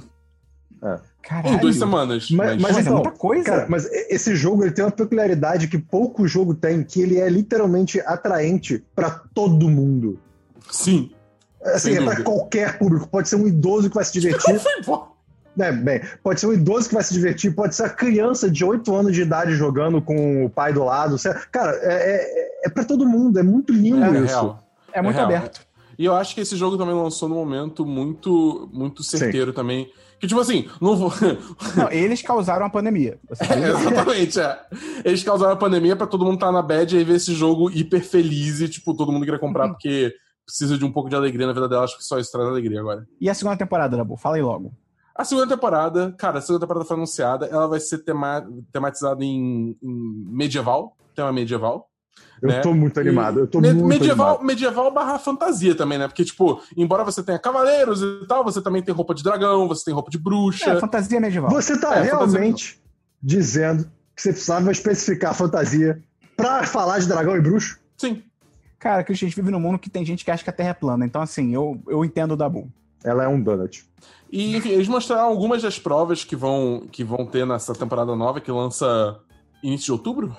Caralho. Em duas semanas. Mas- mas- mas- é então, muita coisa. Cara, mas esse jogo ele tem uma peculiaridade que pouco jogo tem, que ele é literalmente atraente pra todo mundo. Sim. Assim, é pra qualquer público. Pode ser um idoso que vai se [LAUGHS] divertir. Foi embora. Né, bem, pode ser um idoso que vai se divertir, pode ser a criança de 8 anos de idade jogando com o pai do lado. Cara, é, é, é pra todo mundo, é muito lindo É isso. real. é muito real. aberto. E eu acho que esse jogo também lançou num momento muito, muito certeiro também. Que, tipo assim, não vou. [LAUGHS] Não, eles causaram a pandemia. [LAUGHS] É, exatamente, é. Eles causaram a pandemia pra todo mundo estar na bad e aí ver esse jogo hiper feliz e, tipo, todo mundo querer comprar Uhum. porque precisa de um pouco de alegria na vida dela. Acho que só isso traz alegria agora. E a segunda temporada, Dabu? Fala aí logo. A segunda temporada, cara, a segunda temporada foi anunciada, ela vai ser tema- tematizada em, em medieval, tema medieval. Eu né? tô muito animado, eu tô Me- muito medieval, animado. medieval barra fantasia também, né? Porque, tipo, embora você tenha cavaleiros e tal, você também tem roupa de dragão, você tem roupa de bruxa. É, fantasia medieval. Você tá É, realmente dizendo que você precisava especificar fantasia pra falar de dragão e bruxo? Sim. Cara, Christian, a gente vive num mundo que tem gente que acha que a Terra é plana. Então, assim, eu, eu entendo o Dabu. Ela é um donut. E, enfim, eles mostraram algumas das provas que vão, que vão ter nessa temporada nova, que lança início de outubro,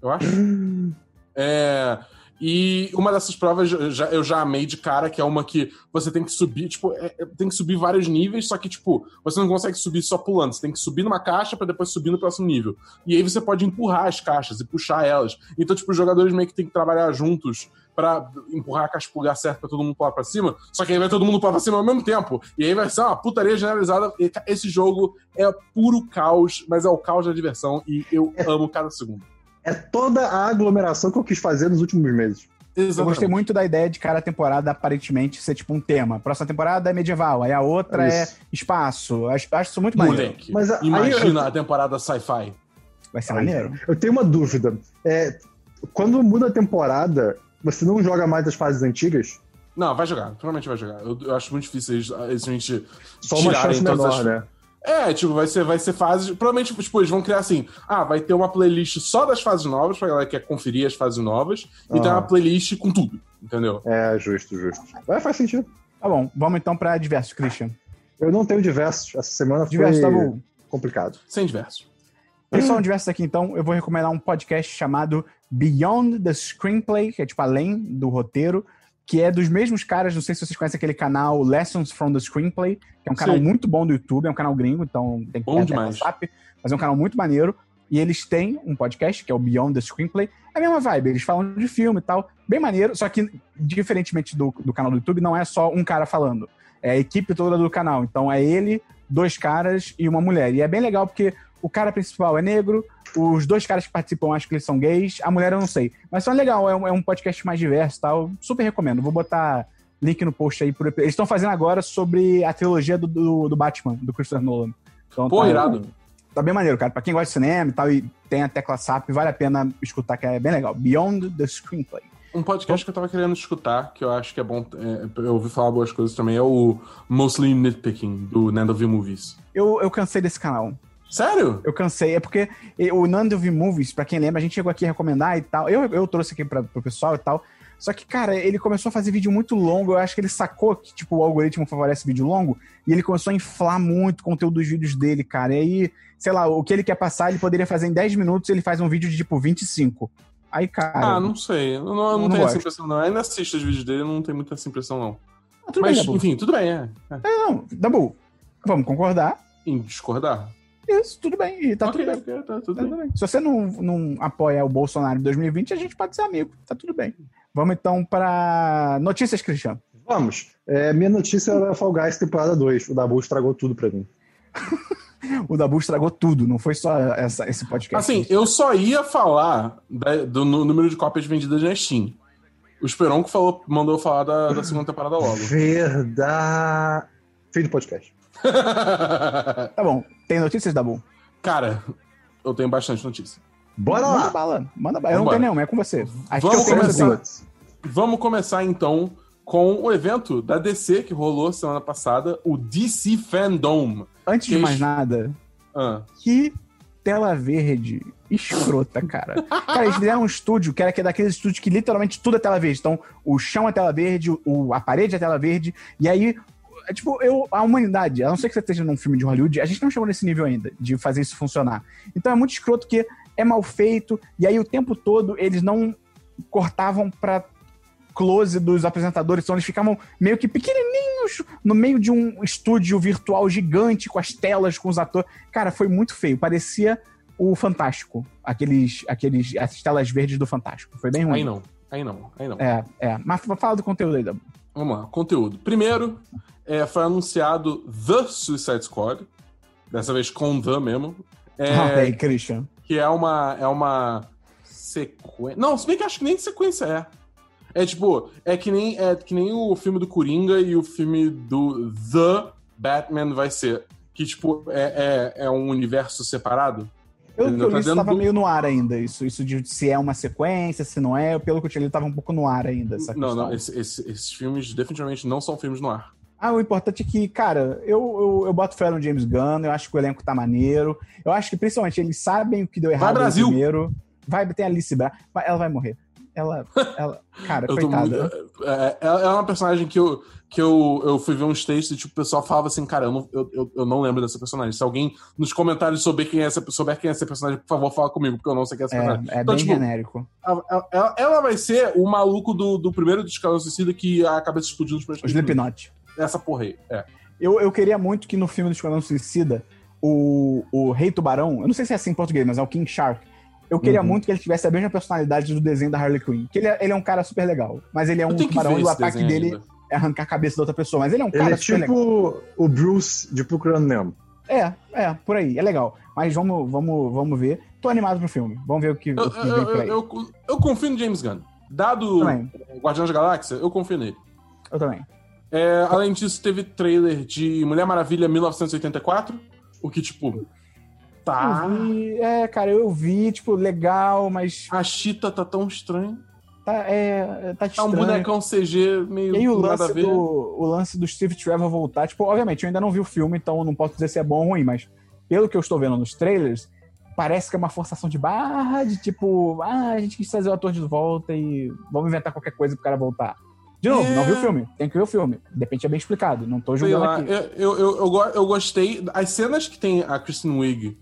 eu acho. [GASPS] É, E uma dessas provas eu já, eu já amei de cara, que é uma que você tem que subir, tipo, é- é- tem que subir vários níveis, só que, tipo, você não consegue subir só pulando. Você tem que subir numa caixa pra depois subir no próximo nível. E aí você pode empurrar as caixas e puxar elas. Então, tipo, os jogadores meio que tem que trabalhar juntos pra empurrar a caixa pro lugar certo pra todo mundo pular pra cima. Só que aí vai todo mundo pular pra cima ao mesmo tempo. E aí vai ser uma putaria generalizada. Esse jogo é puro caos, mas é o caos da diversão. E eu amo cada segundo. É toda a aglomeração que eu quis fazer nos últimos meses. Eu gostei muito da ideia de cada temporada aparentemente ser tipo um tema. Próxima temporada é medieval, aí a outra é Isso. espaço. Acho, acho isso muito maneiro. Moleque, Mas a- aí imagina eu- a temporada sci-fi. Vai ser maneiro. Eu tenho uma dúvida. É, quando muda a temporada, você não joga mais as fases antigas? Não, vai jogar. Provavelmente vai jogar. Eu, eu acho muito difícil eles, eles realmente Só uma chance menor, as- né? É, tipo, vai ser, vai ser fases. Provavelmente, tipo, eles vão criar assim: ah, vai ter uma playlist só das fases novas, pra galera que quer conferir as fases novas, e tem Ah. uma playlist com tudo, entendeu? É, justo, justo. Mas faz sentido. Tá bom, vamos então pra diversos, Christian. Eu não tenho diversos. Essa semana Diversos, tá foi bom. complicado. Sem diversos. Pessoal, diversos aqui então, eu vou recomendar um podcast chamado Beyond the Screenplay, que é tipo além do roteiro, que é dos mesmos caras, não sei se vocês conhecem aquele canal Lessons from the Screenplay, que é um canal Sim. muito bom do YouTube, é um canal gringo, então tem que Bom ter. WhatsApp, mas é um canal muito maneiro. E eles têm um podcast, que é o Beyond the Screenplay. É a mesma vibe, eles falam de filme e tal, bem maneiro, só que, diferentemente do, do canal do YouTube, não é só um cara falando. É a equipe toda do canal. Então é ele, dois caras e uma mulher. E é bem legal porque o cara principal é negro, os dois caras que participam acho que eles são gays, a mulher eu não sei. Mas são legal, é um, é um podcast mais diverso e tal. Super recomendo. Vou botar link no post aí. Pro, eles estão fazendo agora sobre a trilogia do, do, do Batman, do Christopher Nolan. Então, Pô, tá, irado. Tá bem maneiro, cara. Pra quem gosta de cinema e tal, e tem a tecla SAP, vale a pena escutar, que é bem legal. Beyond the Screenplay. Um podcast que eu tava querendo escutar, que eu acho que é bom. É, eu ouvi falar boas coisas também, é o Mostly Nitpicking, do Nando V Movies. Eu, eu cansei desse canal. Sério? Eu cansei. É porque o Nando V Movies, pra quem lembra, a gente chegou aqui a recomendar e tal. Eu, eu trouxe aqui pra, pro pessoal e tal. Só que, cara, ele começou a fazer vídeo muito longo. Eu acho que ele sacou que, tipo, o algoritmo favorece vídeo longo. E ele começou a inflar muito o conteúdo dos vídeos dele, cara. E aí, sei lá, o que ele quer passar, ele poderia fazer em 10 minutos, ele faz um vídeo de, tipo, 25. Aí, cara. ah, não sei. Eu não, eu não não tenho essa gosto. impressão, não. Eu ainda assisto os vídeos dele, eu não tenho muita essa impressão, não. Ah, tudo Mas, bem, enfim, tudo bem, é. é. Não, Dabu, vamos concordar. Em discordar. Isso, tudo bem. E tá Ok, tudo bem. ok, tá tudo Tá bem. tudo bem. Se você não, não apoia o Bolsonaro em 2020, a gente pode ser amigo. Tá tudo bem. Vamos então para notícias, Cristiano. Vamos. É, minha notícia era Fall Guys temporada 2. O Dabu estragou tudo pra mim. [LAUGHS] O Dabu estragou tudo, não foi só essa, esse podcast. Assim, eu só ia falar da- do número de cópias vendidas na Steam. O Esperonco falou, mandou falar da, da segunda temporada logo. Verdade. Fim do podcast. [LAUGHS] Tá bom. Tem notícias, Dabu? Cara, eu tenho bastante notícia. Bora Manda lá! bala. Manda bala. Eu não tenho nenhuma, é com você. Acho Vamos que eu tenho começar. assim. Vamos começar então com o evento da DC que rolou semana passada, o DC Fandom. Antes de mais nada, Ah, que tela verde escrota, cara. cara, eles fizeram um estúdio que era que é daqueles estúdios que literalmente tudo é tela verde. Então, o chão é tela verde, o, a parede é tela verde, e aí. É Tipo, eu, a humanidade, a não ser que você esteja num filme de Hollywood, a gente não chegou nesse nível ainda de fazer isso funcionar. Então é muito escroto que é mal feito, e aí o tempo todo eles não cortavam pra close dos apresentadores, então eles ficavam meio que pequenininhos no meio de um estúdio virtual gigante com as telas, com os atores. Cara, foi muito feio. Parecia o Fantástico, aqueles, aqueles, as telas verdes do Fantástico. Foi bem ruim. aí não, aí não, aí não. É, é. Mas fala do conteúdo aí, Dabu. Vamos lá, conteúdo. Primeiro, é, foi anunciado The Suicide Squad, dessa vez com The mesmo. É, Ah, aí, Christian. que é uma é uma sequência. Não, se bem que acho que nem sequência é. É tipo, é que nem é que nem o filme do Coringa e o filme do The Batman vai ser, que tipo é, é, é um universo separado. Eu, eu tá li, isso dentro tava do- meio no ar ainda. Isso, isso de se é uma sequência, se não é. Pelo que eu tinha lido, tava um pouco no ar ainda. Não, questão. não, esse- esse- esses filmes definitivamente não são filmes no ar. Ah, o importante é que, cara, eu, eu, eu boto fé no James Gunn, eu acho que o elenco tá maneiro. Eu acho que, principalmente, eles sabem o que deu errado no Brasil! primeiro. Vai, tem a Alice Bra... vai- Ela vai morrer. Ela. ela cara, coitada. muito- é, ela é uma personagem que eu, que eu, eu fui ver uns textos e tipo, o pessoal falava assim, cara, eu não, eu, eu, não lembro dessa personagem. Se alguém nos comentários souber quem é essa, souber quem é essa personagem, por favor, fala comigo, porque eu não sei quem é essa personagem. É, é Então, bem tipo, genérico. Ela, ela- ela vai ser o maluco do, do primeiro do Escalão Suicida que a cabeça explodiu nos O Slipknot. Essa porra aí. É. Eu, eu queria muito que no filme do Esquadrão Suicida, o, o Rei Tubarão, eu não sei se é assim em português, mas é o King Shark. Eu queria Uhum. muito que ele tivesse a mesma personalidade do desenho da Harley Quinn. Que ele é, ele é um cara super legal. Mas ele é um tubarão e o ataque dele ainda. é arrancar a cabeça da outra pessoa. Mas ele é um Ele cara é super legal. tipo o Bruce de Procurando Nemo. É, é, por aí. É legal. Mas vamos, vamos, vamos ver. Tô animado pro filme. Vamos ver o que, Eu, o que eu, vem por eu, aí. eu, eu confio no James Gunn. Dado Também. Guardiões da Galáxia, eu confio nele. Eu também. É, além disso, teve trailer de Mulher Maravilha 1984, o que, tipo, tá. Vi, é, cara, eu vi, tipo, legal, mas A Chita tá tão estranha. tá, é, tá Tá um bonecão CG meio E aí o lance, do, o lance do Steve Trevor voltar, tipo, obviamente, eu ainda não vi o filme, então não posso dizer se é bom ou ruim, mas pelo que eu estou vendo nos trailers, parece que é uma forçação de barra, de tipo, ah, a gente quis trazer o ator de volta e vamos inventar qualquer coisa pro cara voltar. De novo, É. não vi o filme, tem que ver o filme. De repente é bem explicado, não tô julgando aqui. eu, eu, eu, eu, go- eu gostei. As cenas que tem a Kristen Wiig,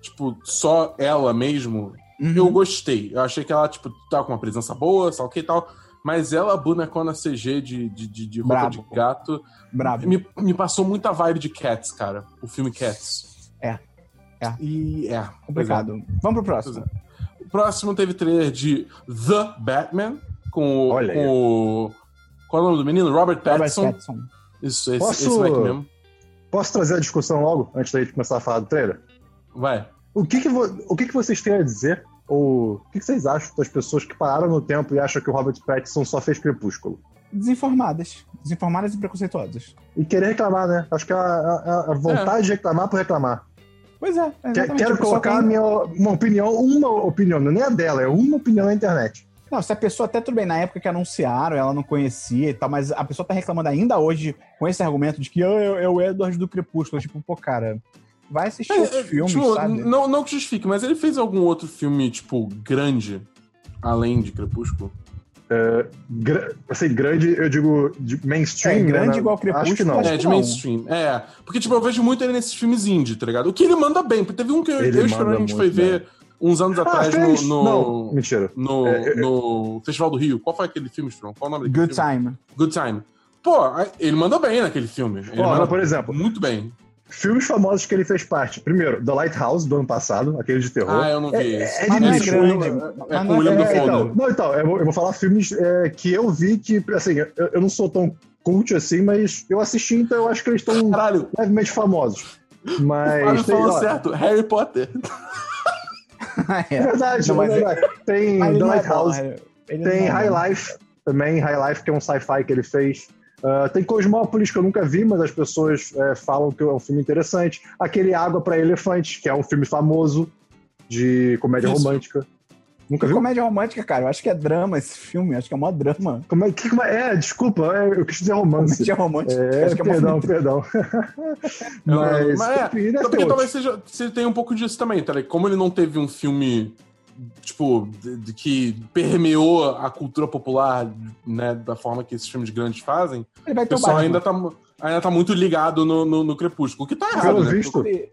tipo, só ela mesmo, Uhum. eu gostei. Eu achei que ela, tipo, tava com uma presença boa, sei o que e tal. Mas ela, bonecona CG de, de, de, de roupa Brabo. de gato, Brabo. me, me passou muita vibe de Cats, cara. O filme Cats. É. É. E é. Complicado. Vamos pro próximo. O próximo teve trailer de The Batman, com, Olha com o. Qual é o nome do menino? Robert Robert Pattinson. Pattinson. Isso, esse, Posso- esse moleque mesmo. Posso trazer a discussão logo, antes da gente começar a falar do trailer? Vai. O que, que, vo- o que, que vocês têm a dizer? Ou o que, que vocês acham das pessoas que pararam no tempo e acham que o Robert Pattinson só fez Crepúsculo? Desinformadas. Desinformadas e preconceituosas. E querer reclamar, né? Acho que é a, a- a vontade de reclamar por reclamar. Pois é. Quero colocar tem- minha, uma opinião, uma opinião, não é nem a dela, é uma opinião na internet. Não, se a pessoa até tudo bem, na época que anunciaram, ela não conhecia e tal, mas a pessoa tá reclamando ainda hoje com esse argumento de que ah, é, é o Edward do Crepúsculo. Tipo, pô, cara, vai assistir outros É, filmes, tipo, sabe? Não, não que justifique, mas ele fez algum outro filme, tipo, grande, além de Crepúsculo? Gra- assim, grande, eu digo de mainstream. É, grande né? igual Crepúsculo, Acho que não. acho é, que de não. mainstream. É. Porque, tipo, eu vejo muito ele nesses filmes indie, tá ligado? O que ele manda bem, porque teve um que eu, Ele eu e a gente foi muito ver uns anos Ah, atrás fez? no. Não, no... mentira. No, É, é, no Festival do Rio. Qual foi aquele filme, Esperão? Qual o nome Good filme? Time. Good Time. Pô, ele manda bem naquele filme. Ele Ó, manda por exemplo, muito bem. filmes famosos que ele fez parte. Primeiro, The Lighthouse, do ano passado, aquele de terror. Ah, eu não vi É- esse. é é difícil. grande. É Mas com o William é- Dafoe, É, então, não, então, eu vou, eu vou falar filmes é, que eu vi que, assim, eu, eu não sou tão cult assim, mas eu assisti, então eu acho que eles estão Caralho, levemente famosos. o Mas. Fábio tem, falou certo. Harry Potter. É [LAUGHS] é. verdade, Não, mas é verdade. Tem Mas ele The é Lighthouse, não tem é. High Life também, High Life, que é um sci-fi que ele fez. Ah, tem Cosmópolis, que eu nunca vi, mas as pessoas é, falam que é um filme interessante. Aquele Água para Elefantes, que é um filme famoso de comédia Isso. romântica. Nunca viu? Comédia romântica, cara. Eu acho que é drama esse filme. Acho que é mó drama. Como é, que, como é, é, desculpa, é, eu quis dizer romance. Comédia romântica. É, acho que é perdão, perdão. [LAUGHS] Mas, mas é, enfim, ter porque talvez seja, se tem um pouco disso também, tá? Como ele não teve um filme, tipo, de, de que permeou a cultura popular, né, da forma que esses filmes grandes fazem, Ele vai o pessoal ainda tá, ainda tá muito ligado no, no, no Crepúsculo, o que tá errado, Pelo né? visto, Ele-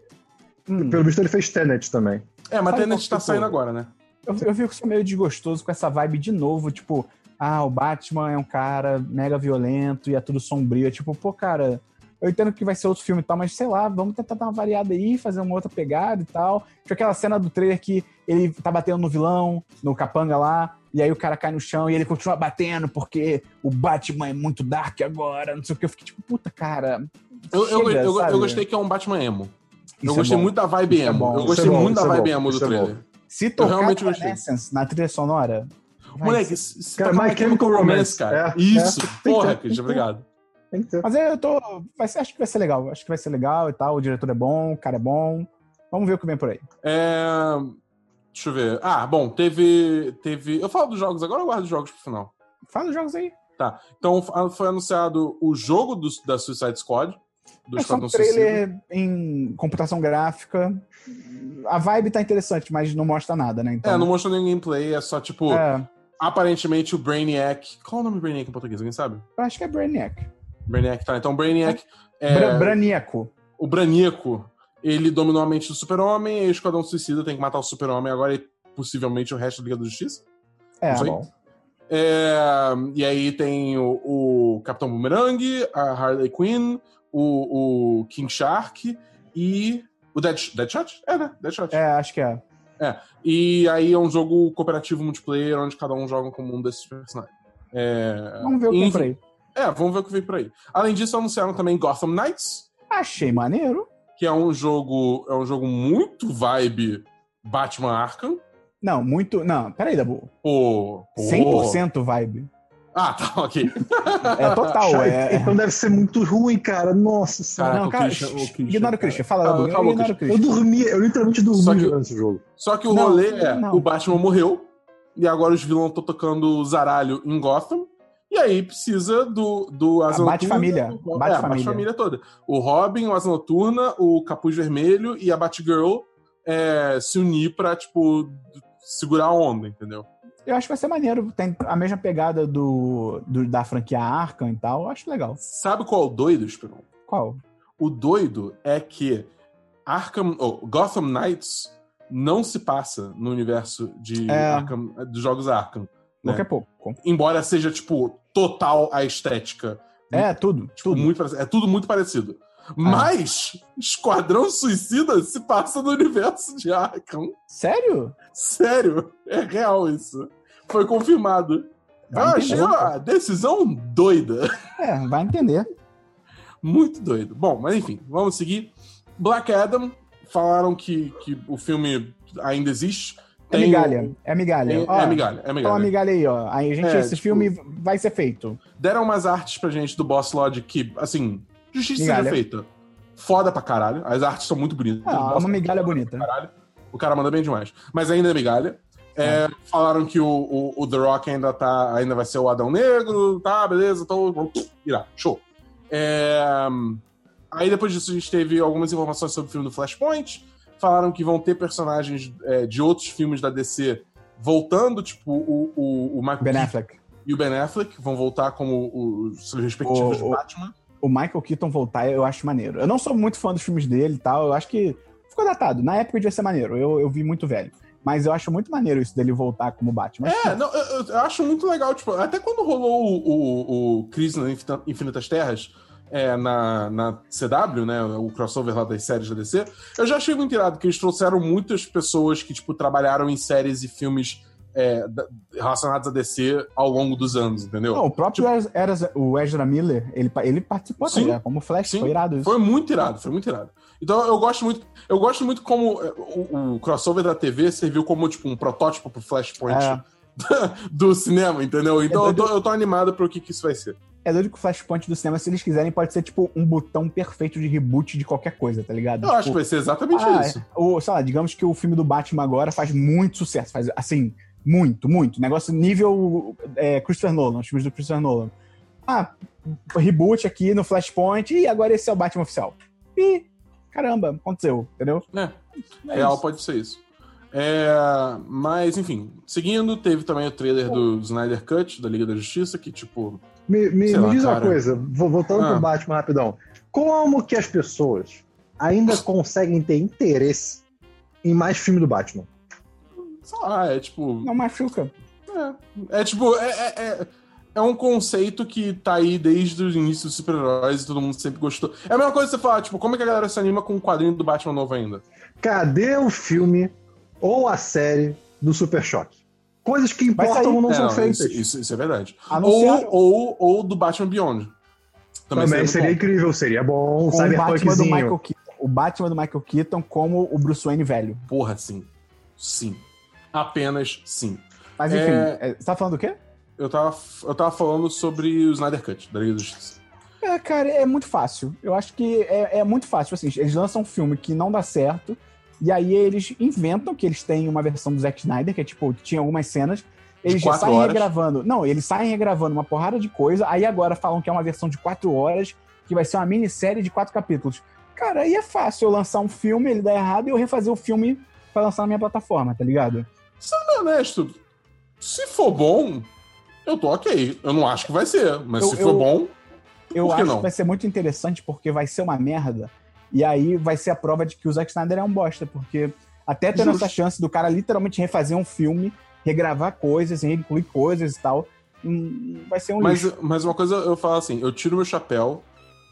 Hum. pelo visto ele fez Tenet também. É, mas Sabe Tenet tá saindo agora, né? Eu, eu fico só meio desgostoso com essa vibe de novo, tipo, ah, o Batman é um cara mega violento e é tudo sombrio. É tipo, pô, cara, eu entendo que vai ser outro filme e tal, mas sei lá, vamos tentar dar uma variada aí, fazer uma outra pegada e tal. Tinha aquela cena do trailer que ele tá batendo no vilão, no capanga lá, e aí o cara cai no chão e ele continua batendo porque o Batman é muito dark agora, não sei o que. Eu fiquei tipo, puta, cara. Eu, eu, chega, eu, sabe? eu gostei que é um Batman emo. Isso eu é gostei bom. muito da vibe é emo. bom. eu gostei é muito da é vibe emo do é trailer. Se tocar realmente. Evanescence na trilha sonora. Moleque, ser- se Cara, tocar My Chemical Romance, Romance, cara. é, Isso, é. Porra, que ter, Cris, tem que ter. obrigado. Tem que ter. Mas eu tô. Vai ser, acho que vai ser legal. Acho que vai ser legal e tal. O diretor é bom, o cara é bom. Vamos ver o que vem por aí. É, Deixa eu ver. Ah, bom, teve. teve... Eu falo dos jogos agora ou eu guardo os jogos pro final? Fala os jogos aí. Tá. Então f- foi anunciado o jogo do- da Suicide Squad. Do É só um Esquadrão Suicida. trailer em computação gráfica. A vibe tá interessante, mas não mostra nada, né? Então, É, não mostrou nenhum gameplay, é só tipo. é, aparentemente o Brainiac. Qual é o nome do Brainiac em português? Alguém sabe? Eu acho que é Brainiac. Brainiac, tá. Então, Brainiac. É, Bra Branieco. o Braníaco, ele dominou a mente do Super-Homem, e o Esquadrão Suicida tem que matar o Super-Homem agora e possivelmente o resto da Liga da Justiça. É, bom. É, e aí tem o, o Capitão Boomerang, a Harley Quinn, o, o King Shark e o Dead, Deadshot? É, né? Deadshot. É, acho que é. E aí é um jogo cooperativo multiplayer onde cada um joga como um desses personagens. É, Vamos ver o que enfim. por aí. É, vamos ver o que vem por aí. Além disso, anunciaram também Gotham Knights, Achei maneiro. que é um jogo, é um jogo muito vibe Batman Arkham. Não, muito. Não, peraí, Dabu. Pô, pô. 100% vibe. Ah, tá, ok. É total. É... Então deve ser muito ruim, cara. Nossa senhora. Não, o cara, Christian- o Christian, ignora o. Christian. Fala, Ah, o Eu Christian. dormi, eu literalmente dormi Só que- jogo. Só que o Não, rolê é, não. o Batman morreu, e agora os vilões estão tocando zaralho em Gotham, e aí precisa do, do Asa A Bate-família. Noturna, Bate-família. É, a Bate-família toda. O Robin, o Asa Noturna, o Capuz Vermelho e a Batgirl é, se unir pra, tipo, segurar a onda, entendeu? Eu acho que vai ser maneiro. Tem a mesma pegada do, do- da franquia Arkham e tal. Eu acho legal. Sabe qual é o doido, Esperon? Qual? O doido é que Arkham, oh, Gotham Knights não se passa no universo de É. Arkham, dos jogos Arkham. né? Qualquer pouco. Embora seja, tipo, total a estética. É, tudo. Tipo, tudo. muito. É tudo muito parecido. Mas Esquadrão Suicida se passa no universo de Arkham. Sério? Sério, é real isso. Foi confirmado. Vai Eu achei uma decisão doida. É, vai entender. Muito doido. Bom, mas enfim, vamos seguir. Black Adam, falaram que, que o filme ainda existe. É Tem migalha. É migalha. É, Ó, é migalha, é Então, migalha. a migalha aí, ó. Aí, gente, É, esse tipo- filme vai ser feito. Deram umas artes pra gente do Boss Lodge que, assim, justiça Migalha. seja feita. Foda pra caralho. As artes são muito bonitas. Ah, Boss uma migalha bonita. O cara manda bem demais. Mas ainda é migalha. É, Falaram que o, o, o The Rock ainda, tá, ainda vai ser o Adão Negro, tá, beleza, então irá, show. É, aí depois disso a gente teve algumas informações sobre o filme do Flashpoint. Falaram que vão ter personagens é, de outros filmes da DC voltando, tipo o, o, o Michael Ben Affleck. e o Ben Affleck vão voltar como os seus respectivos o- Batman. O Michael Keaton voltar, eu acho maneiro. Eu não sou muito fã dos filmes dele e tal. Eu acho que ficou datado. Na época devia ser maneiro. Eu, eu vi muito velho. Mas eu acho muito maneiro isso dele voltar como Batman. É, não, eu, eu- acho muito legal, tipo, até quando rolou o, o, o Crise nas Infin- Infinitas Terras é, na, na CW, né, o crossover lá das séries da DC, eu já achei muito irado, que eles trouxeram muitas pessoas que, tipo, trabalharam em séries e filmes é, relacionados a DC ao longo dos anos, entendeu? Não, o próprio Ezra- o Ezra Miller, ele, ele participou Sim. também, como Flash. Sim. Foi irado isso. Foi muito irado, foi muito irado. Então eu gosto muito, eu gosto muito como é, o, o crossover da TV serviu como tipo um protótipo pro Flashpoint É. [LAUGHS] do cinema, entendeu? Então eu, tô, eu tô animado pro que, que isso vai ser. É doido que o Flashpoint do cinema, se eles quiserem, pode ser tipo um botão perfeito de reboot de qualquer coisa, tá ligado? Eu Tipo, acho que vai ser exatamente ah, isso. é. Ou, sei lá, digamos que o filme do Batman agora faz muito sucesso. Faz, assim, muito, muito. Negócio nível é, Christopher Nolan, os filmes do Christopher Nolan. Ah, reboot aqui no Flashpoint e agora esse é o Batman oficial. E, caramba, aconteceu, entendeu? É, É real isso. pode ser isso. É, mas, enfim, seguindo, teve também o trailer do Snyder Cut, da Liga da Justiça, que, tipo, Me, me- me lá, diz uma cara. coisa, vo- voltando Ah. pro Batman rapidão. Como que as pessoas ainda conseguem ter interesse em mais filme do Batman? Sei lá, é tipo. Não machuca. É, é tipo, é, é, é, é um conceito que tá aí desde o início dos super-heróis e todo mundo sempre gostou. É a mesma coisa que você falar, tipo, como é que a galera se anima com o quadrinho do Batman novo ainda? Cadê o filme ou a série do Super Choque? Coisas que importam ou não É, são não, feitas. Isso, isso- isso é verdade. Anunciaram- Ou, ou, ou do Batman Beyond. Também, Também seria seria incrível, seria bom. Com o Batman do. Michael Keaton. O Batman do Michael Keaton como o Bruce Wayne velho. Porra, sim. Sim. Apenas sim. Mas enfim, É. é, você tá falando do quê? Eu tava, eu tava falando sobre o Snyder Cut, da Liga da Justiça. É, cara, é muito fácil. Eu acho que é, é muito fácil. Assim, eles lançam um filme que não dá certo, e aí eles inventam que eles têm uma versão do Zack Snyder, que é tipo, tinha algumas cenas. Eles já saem horas. regravando. Não, eles saem regravando uma porrada de coisa, aí agora falam que é uma versão de quatro horas, que vai ser uma minissérie de quatro capítulos. Cara, aí é fácil eu lançar um filme, ele dá errado, e eu refazer o filme pra lançar na minha plataforma, tá ligado? Sendo honesto, Se for bom, eu tô ok. Eu não acho que vai ser, mas Eu- se for eu- bom, Eu Por que acho não? que vai ser muito interessante porque vai ser uma merda. E aí vai ser a prova de que o Zack Snyder é um bosta. Porque até tendo Justo. essa chance do cara literalmente refazer um filme, regravar coisas, reincluir coisas e tal, hum, vai ser um mas, lixo. mas uma coisa eu falo assim, eu tiro meu chapéu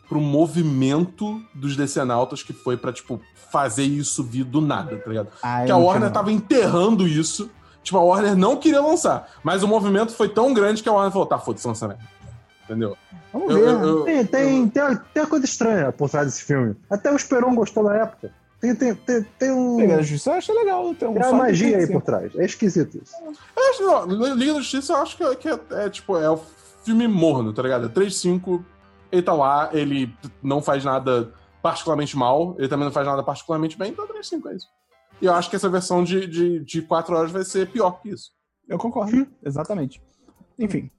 pro movimento dos decenautas que foi pra, tipo, fazer isso vir do nada, tá ligado? Ah, que eu a Warner tava enterrando isso. Tipo, a Warner não queria lançar. Mas o movimento foi tão grande que a Warner falou: tá, foda-se, lança mesmo. Entendeu? Vamos Eu- ver. eu- eu- Tem, tem, tem, tem uma coisa estranha por trás desse filme. Até o Esperon gostou na época. Tem, tem, tem, tem um. Liga da Justiça eu achei legal. Tem, um Tem uma magia tem aí que por trás. É esquisito isso. Eu acho, não, Liga da Justiça eu acho que, é- que é, é, tipo, é o filme morno, tá ligado? É 3-5, ele tá lá, ele não faz nada particularmente mal, ele também não faz nada particularmente bem, então 3-5 é isso. E eu acho que essa versão de, de, de 4 horas vai ser pior que isso. Eu concordo, exatamente. Enfim.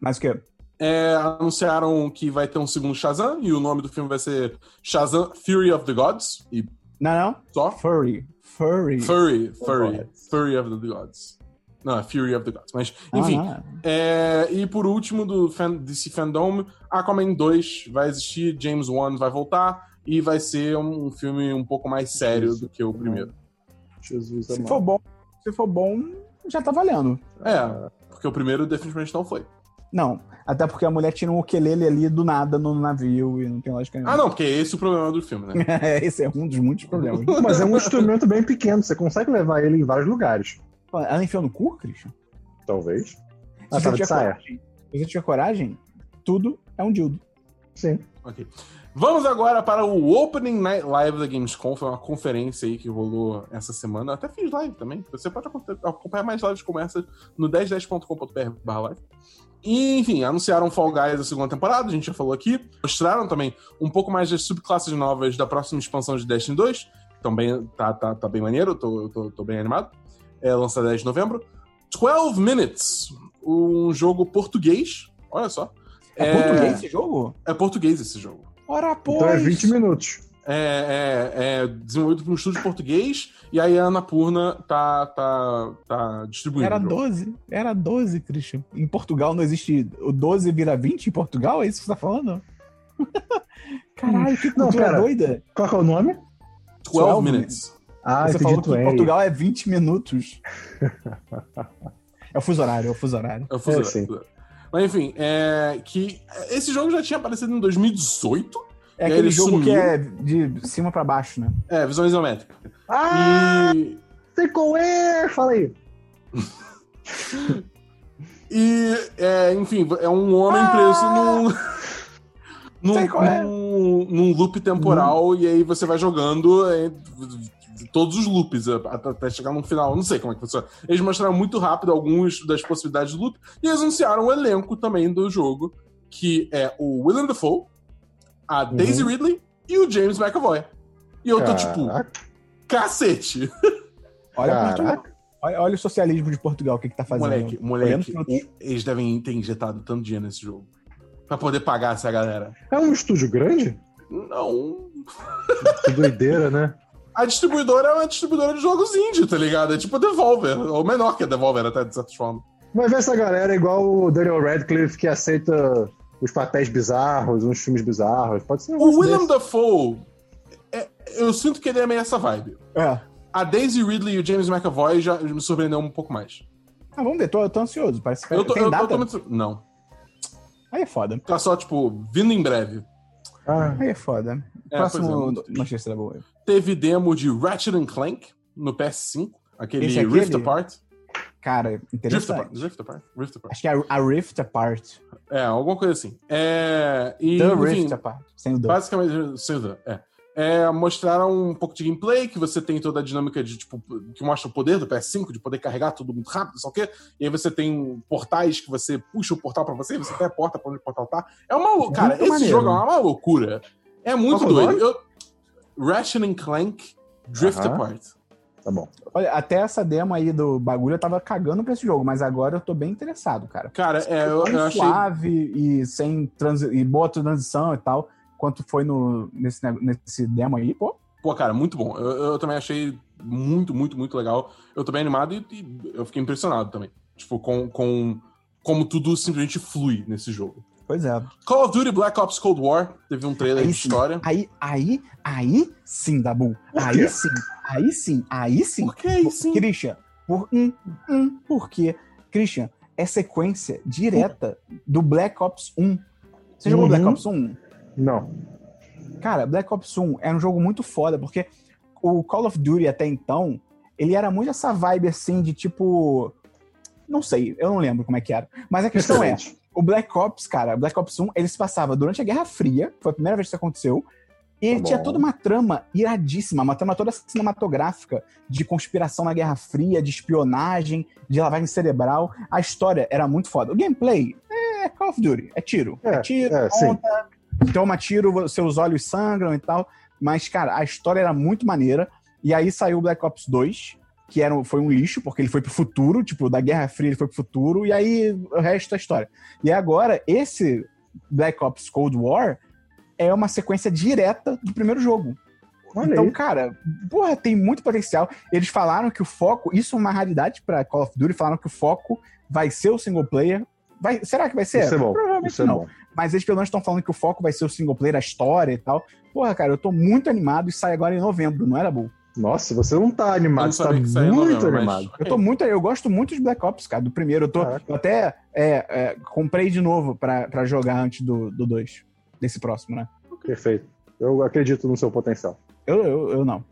Mas o que? É, anunciaram que vai ter um segundo Shazam, e o nome do filme vai ser Shazam Fury of the Gods, e Não, não. só. Furry. Furry. Furry, Furry, Gods. Fury of the Gods. Não, é Fury of the Gods. Mas, Ah, enfim. não. É, e por último, do fan- DC Fandom, Aquaman 2 vai existir, James Wan vai voltar, e vai ser um filme um pouco mais sério do que o primeiro. Jesus Se for bom, se for bom, já tá valendo. É, porque o primeiro definitivamente não foi. Não. Até porque a mulher tira um ukulele ali do nada no navio e não tem lógica nenhuma. Ah, não, porque esse é o problema do filme, né? [LAUGHS] Esse é um dos muitos problemas. Mas é um instrumento bem pequeno. Você consegue levar ele em vários lugares. Ela enfiou no cu, Christian? Talvez. Se você tava de tiver saia. coragem, se você tiver coragem, tudo é um dildo. Sim. Ok. Vamos agora para o Opening Night Live da Gamescom. Foi uma conferência aí que rolou essa semana. Eu até fiz live também. Você pode acompanhar- mais lives como essa no 1010.com.br live. E, enfim, anunciaram Fall Guys a segunda temporada, a gente já falou aqui. Mostraram também um pouco mais das subclasses novas da próxima expansão de Destiny 2. Também tá, tá, tá bem maneiro, eu tô, tô, tô bem animado. É lançado 10 de novembro. 12 Minutes, um jogo português. Olha só. É, português esse jogo? É português esse jogo. Ora, pois. Então é 20 minutos. É, é, é desenvolvido por um estúdio português e aí a Anapurna tá, tá, tá distribuindo. Era o jogo. 12. Era 12, Christian. Em Portugal não existe. O 12 vira 20 em Portugal? É isso que você tá falando? [LAUGHS] Caralho, que Não, cultura pera. doida. Qual que é o nome? 12 12 minutes. Ah, você falou que em 20. Portugal é 20 minutos. é o fuso horário, é o fuso horário. É o fuso É, horário. Mas enfim, é, que esse jogo já tinha aparecido em 2018. É E aquele ele jogo sumiu. que é de cima pra baixo, né? É, visão isométrica. Ah, E, sei qual é! Fala aí. [LAUGHS] e é, enfim, é um homem preso num. Num, é. num, num loop temporal, e aí você vai jogando é, todos os loops até chegar no final. Não sei como é que funciona. Eles mostraram muito rápido algumas das possibilidades do loop, e eles anunciaram o elenco também do jogo, que é o Willem Dafoe, a Daisy Ridley e o James McAvoy. E eu tô tipo, [LAUGHS] Caraca. cacete! Olha Caraca. Olha, olha o socialismo de Portugal, o que, que tá fazendo. Moleque, moleque, o- eles devem ter injetado tanto dinheiro nesse jogo. Pra poder pagar essa galera. É um estúdio grande? Não. Que doideira, né? [LAUGHS] A distribuidora é uma distribuidora de jogos indie, tá ligado? É tipo a Devolver, ou menor que a Devolver, até de certa forma. Vai ver essa galera é igual o Daniel Radcliffe que aceita os papéis bizarros, uns filmes bizarros. Pode ser um O William desse. Dafoe, é- eu sinto que ele é meio essa vibe. É. A Daisy Ridley e o James McAvoy já me surpreendeu um pouco mais. Ah, vamos ver, tô, eu tô ansioso. Parece que Eu tô, tem eu tô data. totalmente- Não. Aí é foda. Tá só, tipo, vindo em breve. Ah, Aí é foda. É, Próximo é, notícia da boa. Teve demo de Ratchet and Clank no PS5, aquele Esse é aquele? Rift Apart. Cara, Rift interessante. Apart. Rift Apart. Rift Apart. Acho que é a, Rift Apart. É, alguma coisa assim. É, e, The enfim, Rift Apart. Sem o The. Basicamente, sem dúvida, é. É, mostraram um pouco de gameplay, que você tem toda a dinâmica de, tipo, que mostra o poder do PS5, de poder carregar tudo muito rápido, só o quê. E aí você tem portais que você puxa o portal pra você, você tem a porta pra onde o portal tá. É uma lou- Cara, Muito esse maneiro. jogo é uma loucura. É muito Qual que é doido. Eu... Ratchet and Clank Drift Aham. Apart. tá bom. Olha, até essa demo aí do bagulho eu tava cagando pra esse jogo, mas agora eu tô bem interessado, cara. Cara, é, eu, Tão eu achei. suave e sem transi e boa transição e tal, quanto foi no, nesse, nesse demo aí, pô. Pô, cara, muito bom. Eu, eu também achei muito, muito, muito legal. Eu tô bem animado e, e eu fiquei impressionado também. Tipo, com, com como tudo simplesmente flui nesse jogo. Pois é. Call of Duty Black Ops Cold War teve um trailer Aí de sim. história. Aí, aí, aí sim, Dabu. Por Aí quê? sim, aí sim, aí sim. Por que aí sim? Christian, por um, um, porque, Christian, é sequência direta do Black Ops 1. Você jogou Uhum. Black Ops 1? Não. Cara, Black Ops 1 era um jogo muito foda, porque o Call of Duty até então, ele era muito essa vibe assim de tipo. Não sei, eu não lembro como é que era. Mas a questão é, Excelente. o Black Ops, cara, Black Ops 1, ele se passava durante a Guerra Fria, foi a primeira vez que isso aconteceu. E ele Tá tinha toda uma trama iradíssima, uma trama toda cinematográfica de conspiração na Guerra Fria, de espionagem, de lavagem cerebral. A história era muito foda. O gameplay é Call of Duty, é tiro. É, É, tiro, é, conta, toma tiro, seus olhos sangram e tal. Mas, cara, a história era muito maneira. E aí saiu o Black Ops 2, que era, foi um lixo, porque ele foi pro futuro, tipo, da Guerra Fria ele foi pro futuro, e aí o resto é história. E agora, esse Black Ops Cold War é uma sequência direta do primeiro jogo. Olha então, aí. cara, porra, tem muito potencial. Eles falaram que o foco, isso é uma raridade pra Call of Duty, falaram que o foco vai ser o single player. Vai, será que vai ser? Isso é bom. Provavelmente Isso é não. bom. Mas eles pelo menos estão falando que o foco vai ser o single player, a história e tal. Porra, cara, eu tô muito animado e sai agora em novembro, não era, Bu? Nossa, você não tá animado, você tá muito novembro, mas- animado. Eu tô muito, eu gosto muito de Black Ops, cara, do primeiro. Eu, tô, Caraca. até é, é, comprei de novo pra, pra jogar antes do 2, desse próximo, né? Perfeito. Eu acredito no seu potencial. Eu, eu, eu não.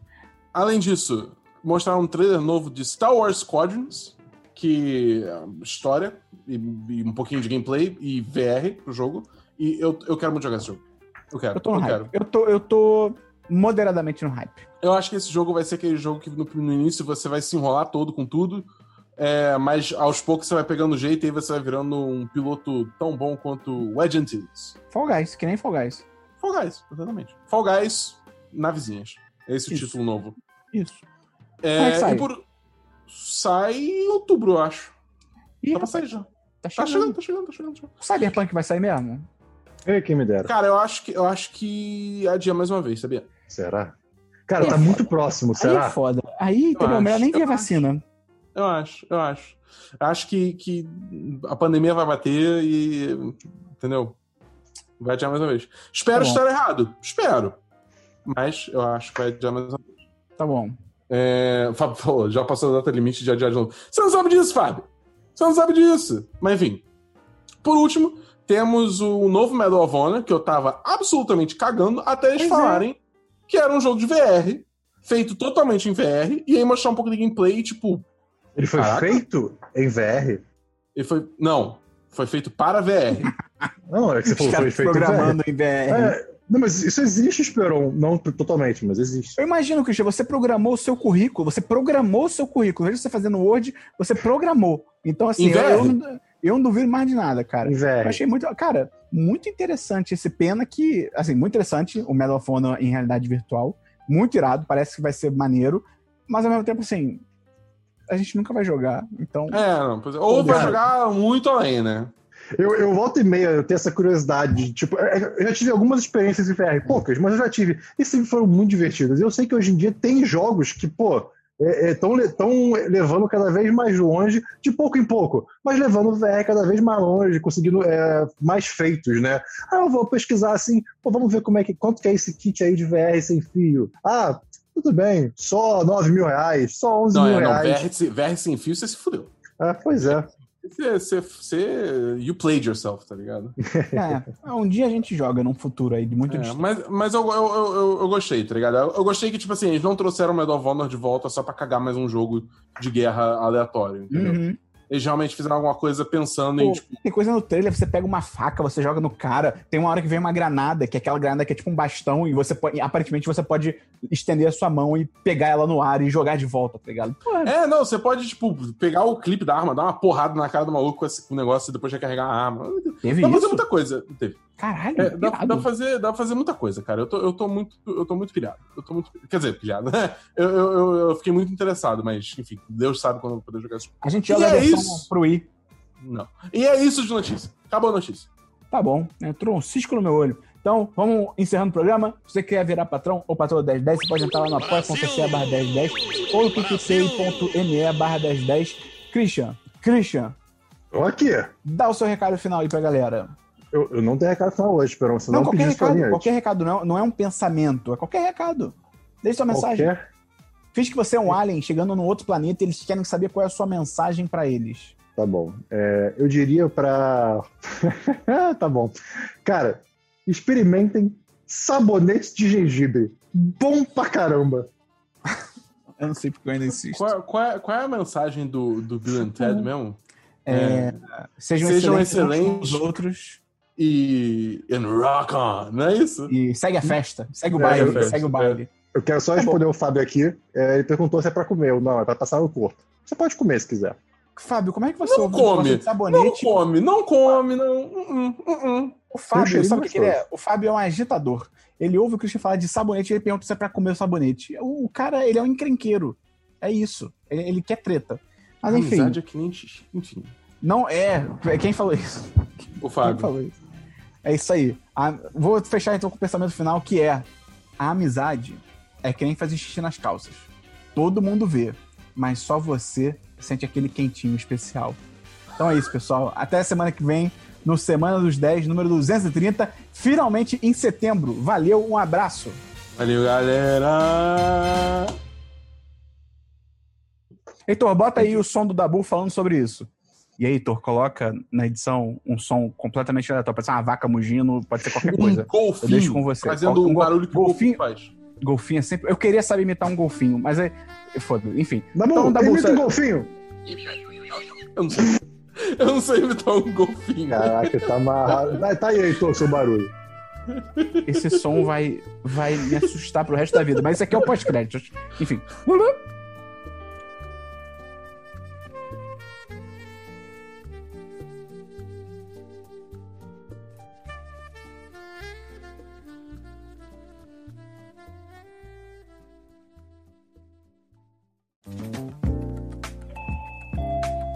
Além disso, mostraram um trailer novo de Star Wars Squadrons, que é história e, e um pouquinho de gameplay e VR pro jogo. E eu, eu quero muito jogar esse jogo. Eu quero, Eu tô eu quero. Eu tô, eu tô moderadamente no hype. Eu acho que esse jogo vai ser aquele jogo que no, no início você vai se enrolar todo com tudo, é, mas aos poucos você vai pegando jeito e aí você vai virando um piloto tão bom quanto o Wedge Antilles. Fall Guys, que nem Fall Guys. Fall Guys, exatamente. Fall Guys, navezinhas. Esse é o Isso. título novo. Isso. É, é e por... Sai em outubro, eu acho. Ih, Tá pra rapaz, sair já. tá Tá chegando. tá chegando, tá chegando. tá chegando. Cyberpunk vai sair mesmo? Ei, quem me dera. Cara, eu acho que eu acho que adia mais uma vez, sabia? Será? Cara, É tá foda. muito próximo, Aí será? é foda. Aí, entendeu? Melhor nem acho. vacina. Eu acho, eu acho. Eu acho que, que a pandemia vai bater e. Entendeu? Vai adiar mais uma vez. Espero Tá estar errado. Espero. Mas eu acho que vai adiar mais uma vez. Tá bom. É, o Fábio falou, já passou a data limite de adiar de novo. Você não sabe disso, Fábio. Você não sabe disso. Mas enfim. Por último, temos o novo Medal of Honor, que eu tava absolutamente cagando até eles Pois é. falarem que era um jogo de VR, feito totalmente em VR, e aí mostrar um pouco de gameplay, tipo, Ele foi Caraca. feito em VR? ele foi. Não, foi feito para VR. Não, é que você falou foi feito em VR. programando em VR. É, não, mas isso existe, Esperon. Não totalmente, mas existe. Eu imagino, Christian, você programou o seu currículo, você programou o seu currículo. Veja você fazendo Word, você programou. Então, assim, eu, eu não, eu não duvido mais de nada, cara. Em Eu achei muito, cara, muito interessante esse pena que, assim, muito interessante o Medal of Honor em realidade virtual. Muito irado, parece que vai ser maneiro, mas ao mesmo tempo, assim, a gente nunca vai jogar, então. É, não, é. Ou vai jogar muito além, né? Eu, eu volto e meia, eu tenho essa curiosidade. de, Tipo, é, eu já tive algumas experiências em VR, poucas, mas eu já tive. E sempre foram muito divertidas. Eu sei que hoje em dia tem jogos que, pô, estão levando cada vez mais longe, de pouco em pouco, mas levando o VR cada vez mais longe, conseguindo é, mais feitos, né? Ah, eu vou pesquisar assim, pô, vamos ver como é que, quanto que é esse kit aí de VR sem fio. Ah, tudo bem, só 9 mil reais, só 11 Não, mil é, não, reais. VR, VR sem fio, você se fudeu. Ah, pois é. Você, você. You played yourself, tá ligado? [LAUGHS] É, um dia a gente joga num futuro aí de muito É, distante. mas mas eu, eu, eu, eu- gostei, tá ligado? Eu, eu gostei que, tipo assim, eles não trouxeram o Medal of Honor de volta só pra cagar mais um jogo de guerra aleatório, entendeu? Uhum. Eles realmente fizeram alguma coisa pensando em, Pô, tipo, Tem coisa no trailer, você pega uma faca, você joga no cara, tem uma hora que vem uma granada, que é aquela granada que é tipo um bastão, e você pode, aparentemente você pode estender a sua mão e pegar ela no ar e jogar de volta, tá ligado? Pô, É, não, você pode, tipo, pegar o clipe da arma, dar uma porrada na cara do maluco com esse o negócio e depois recarregar a arma. teve Dá pra fazer isso? muita coisa. Teve. Caralho, É, dá, dá, pra fazer, dá pra fazer muita coisa, cara. Eu tô, eu tô muito. Eu tô muito pilhado. Eu tô muito. Quer dizer, pilhado. eu, eu, eu, eu fiquei muito interessado, mas, enfim, Deus sabe quando eu vou poder jogar isso. A gente E joga é isso. pro Wii. Não. E é isso de notícia. Acabou a notícia. Tá bom, entrou um cisco no meu olho. Então, vamos encerrando o programa. Se você quer virar patrão ou patrão 1010, você pode entrar lá no apoia.se barra 1010 ou no picpay.me barra 1010. Christian, Christian, Tô aqui. dá o seu recado final aí pra galera. Eu, eu não tenho recado final hoje, Esperão. Você Não, não, qualquer recado, qualquer recado não, não é um pensamento, é qualquer recado. Deixe sua mensagem. Qualquer? Finge que você é um alien chegando num outro planeta e eles querem saber qual é a sua mensagem pra eles. Tá bom. É, eu diria pra. [LAUGHS] tá bom. Cara, experimentem sabonete de gengibre. Bom pra caramba. [LAUGHS] Eu não sei porque eu ainda insisto. Qual, qual é, qual é a mensagem do, do Bill and Ted mesmo? É, sejam, Sejam excelentes, excelentes. os outros E. And rock on, não é isso? e segue a festa, segue o É, baile, festa, segue o é. baile. Eu quero só responder o Fábio aqui. É, ele perguntou se é pra comer ou não, é pra passar no corpo. Você pode comer se quiser. Fábio, como é que você Não um come. de Não come, não come, não. Uh -uh, uh. O Fábio, sabe o que ele é? O Fábio é um agitador. Ele ouve o Christian falar de sabonete e ele pergunta se é pra comer o sabonete. O, cara, ele é um encrenqueiro. É isso. Ele, ele quer treta. Mas enfim, Amizade é que nem xixi. Enfim. não é. Quem falou isso? O Quem Fábio. falou isso? É isso aí. A- vou fechar então com o pensamento final, que é a amizade é que nem fazer xixi nas calças. Todo mundo vê, mas só você sente aquele quentinho especial. Então é isso, pessoal. Até a semana que vem, no Semana dos 10, número 230, finalmente em setembro. Valeu, um abraço. Valeu, galera! Heitor, bota aí o som do Dabu falando sobre isso. E aí, Heitor, coloca na edição um som completamente aleatório. Pode ser uma vaca mugindo, pode ser qualquer coisa. Um golfinho. Eu deixo com você. Fazendo Um gol- barulho que golfinho- o golfinho faz. Golfinho é sempre. Eu queria saber imitar um golfinho, mas é. Foda, enfim. Dabu, Então, Dabu, imita você- um golfinho. Eu não sei. Eu não sei imitar um golfinho. Caraca, tá amarrado. Vai, tá aí, Heitor, seu barulho. Esse som vai, vai me assustar pro resto da vida. Mas isso aqui é o pós-créditos. Enfim.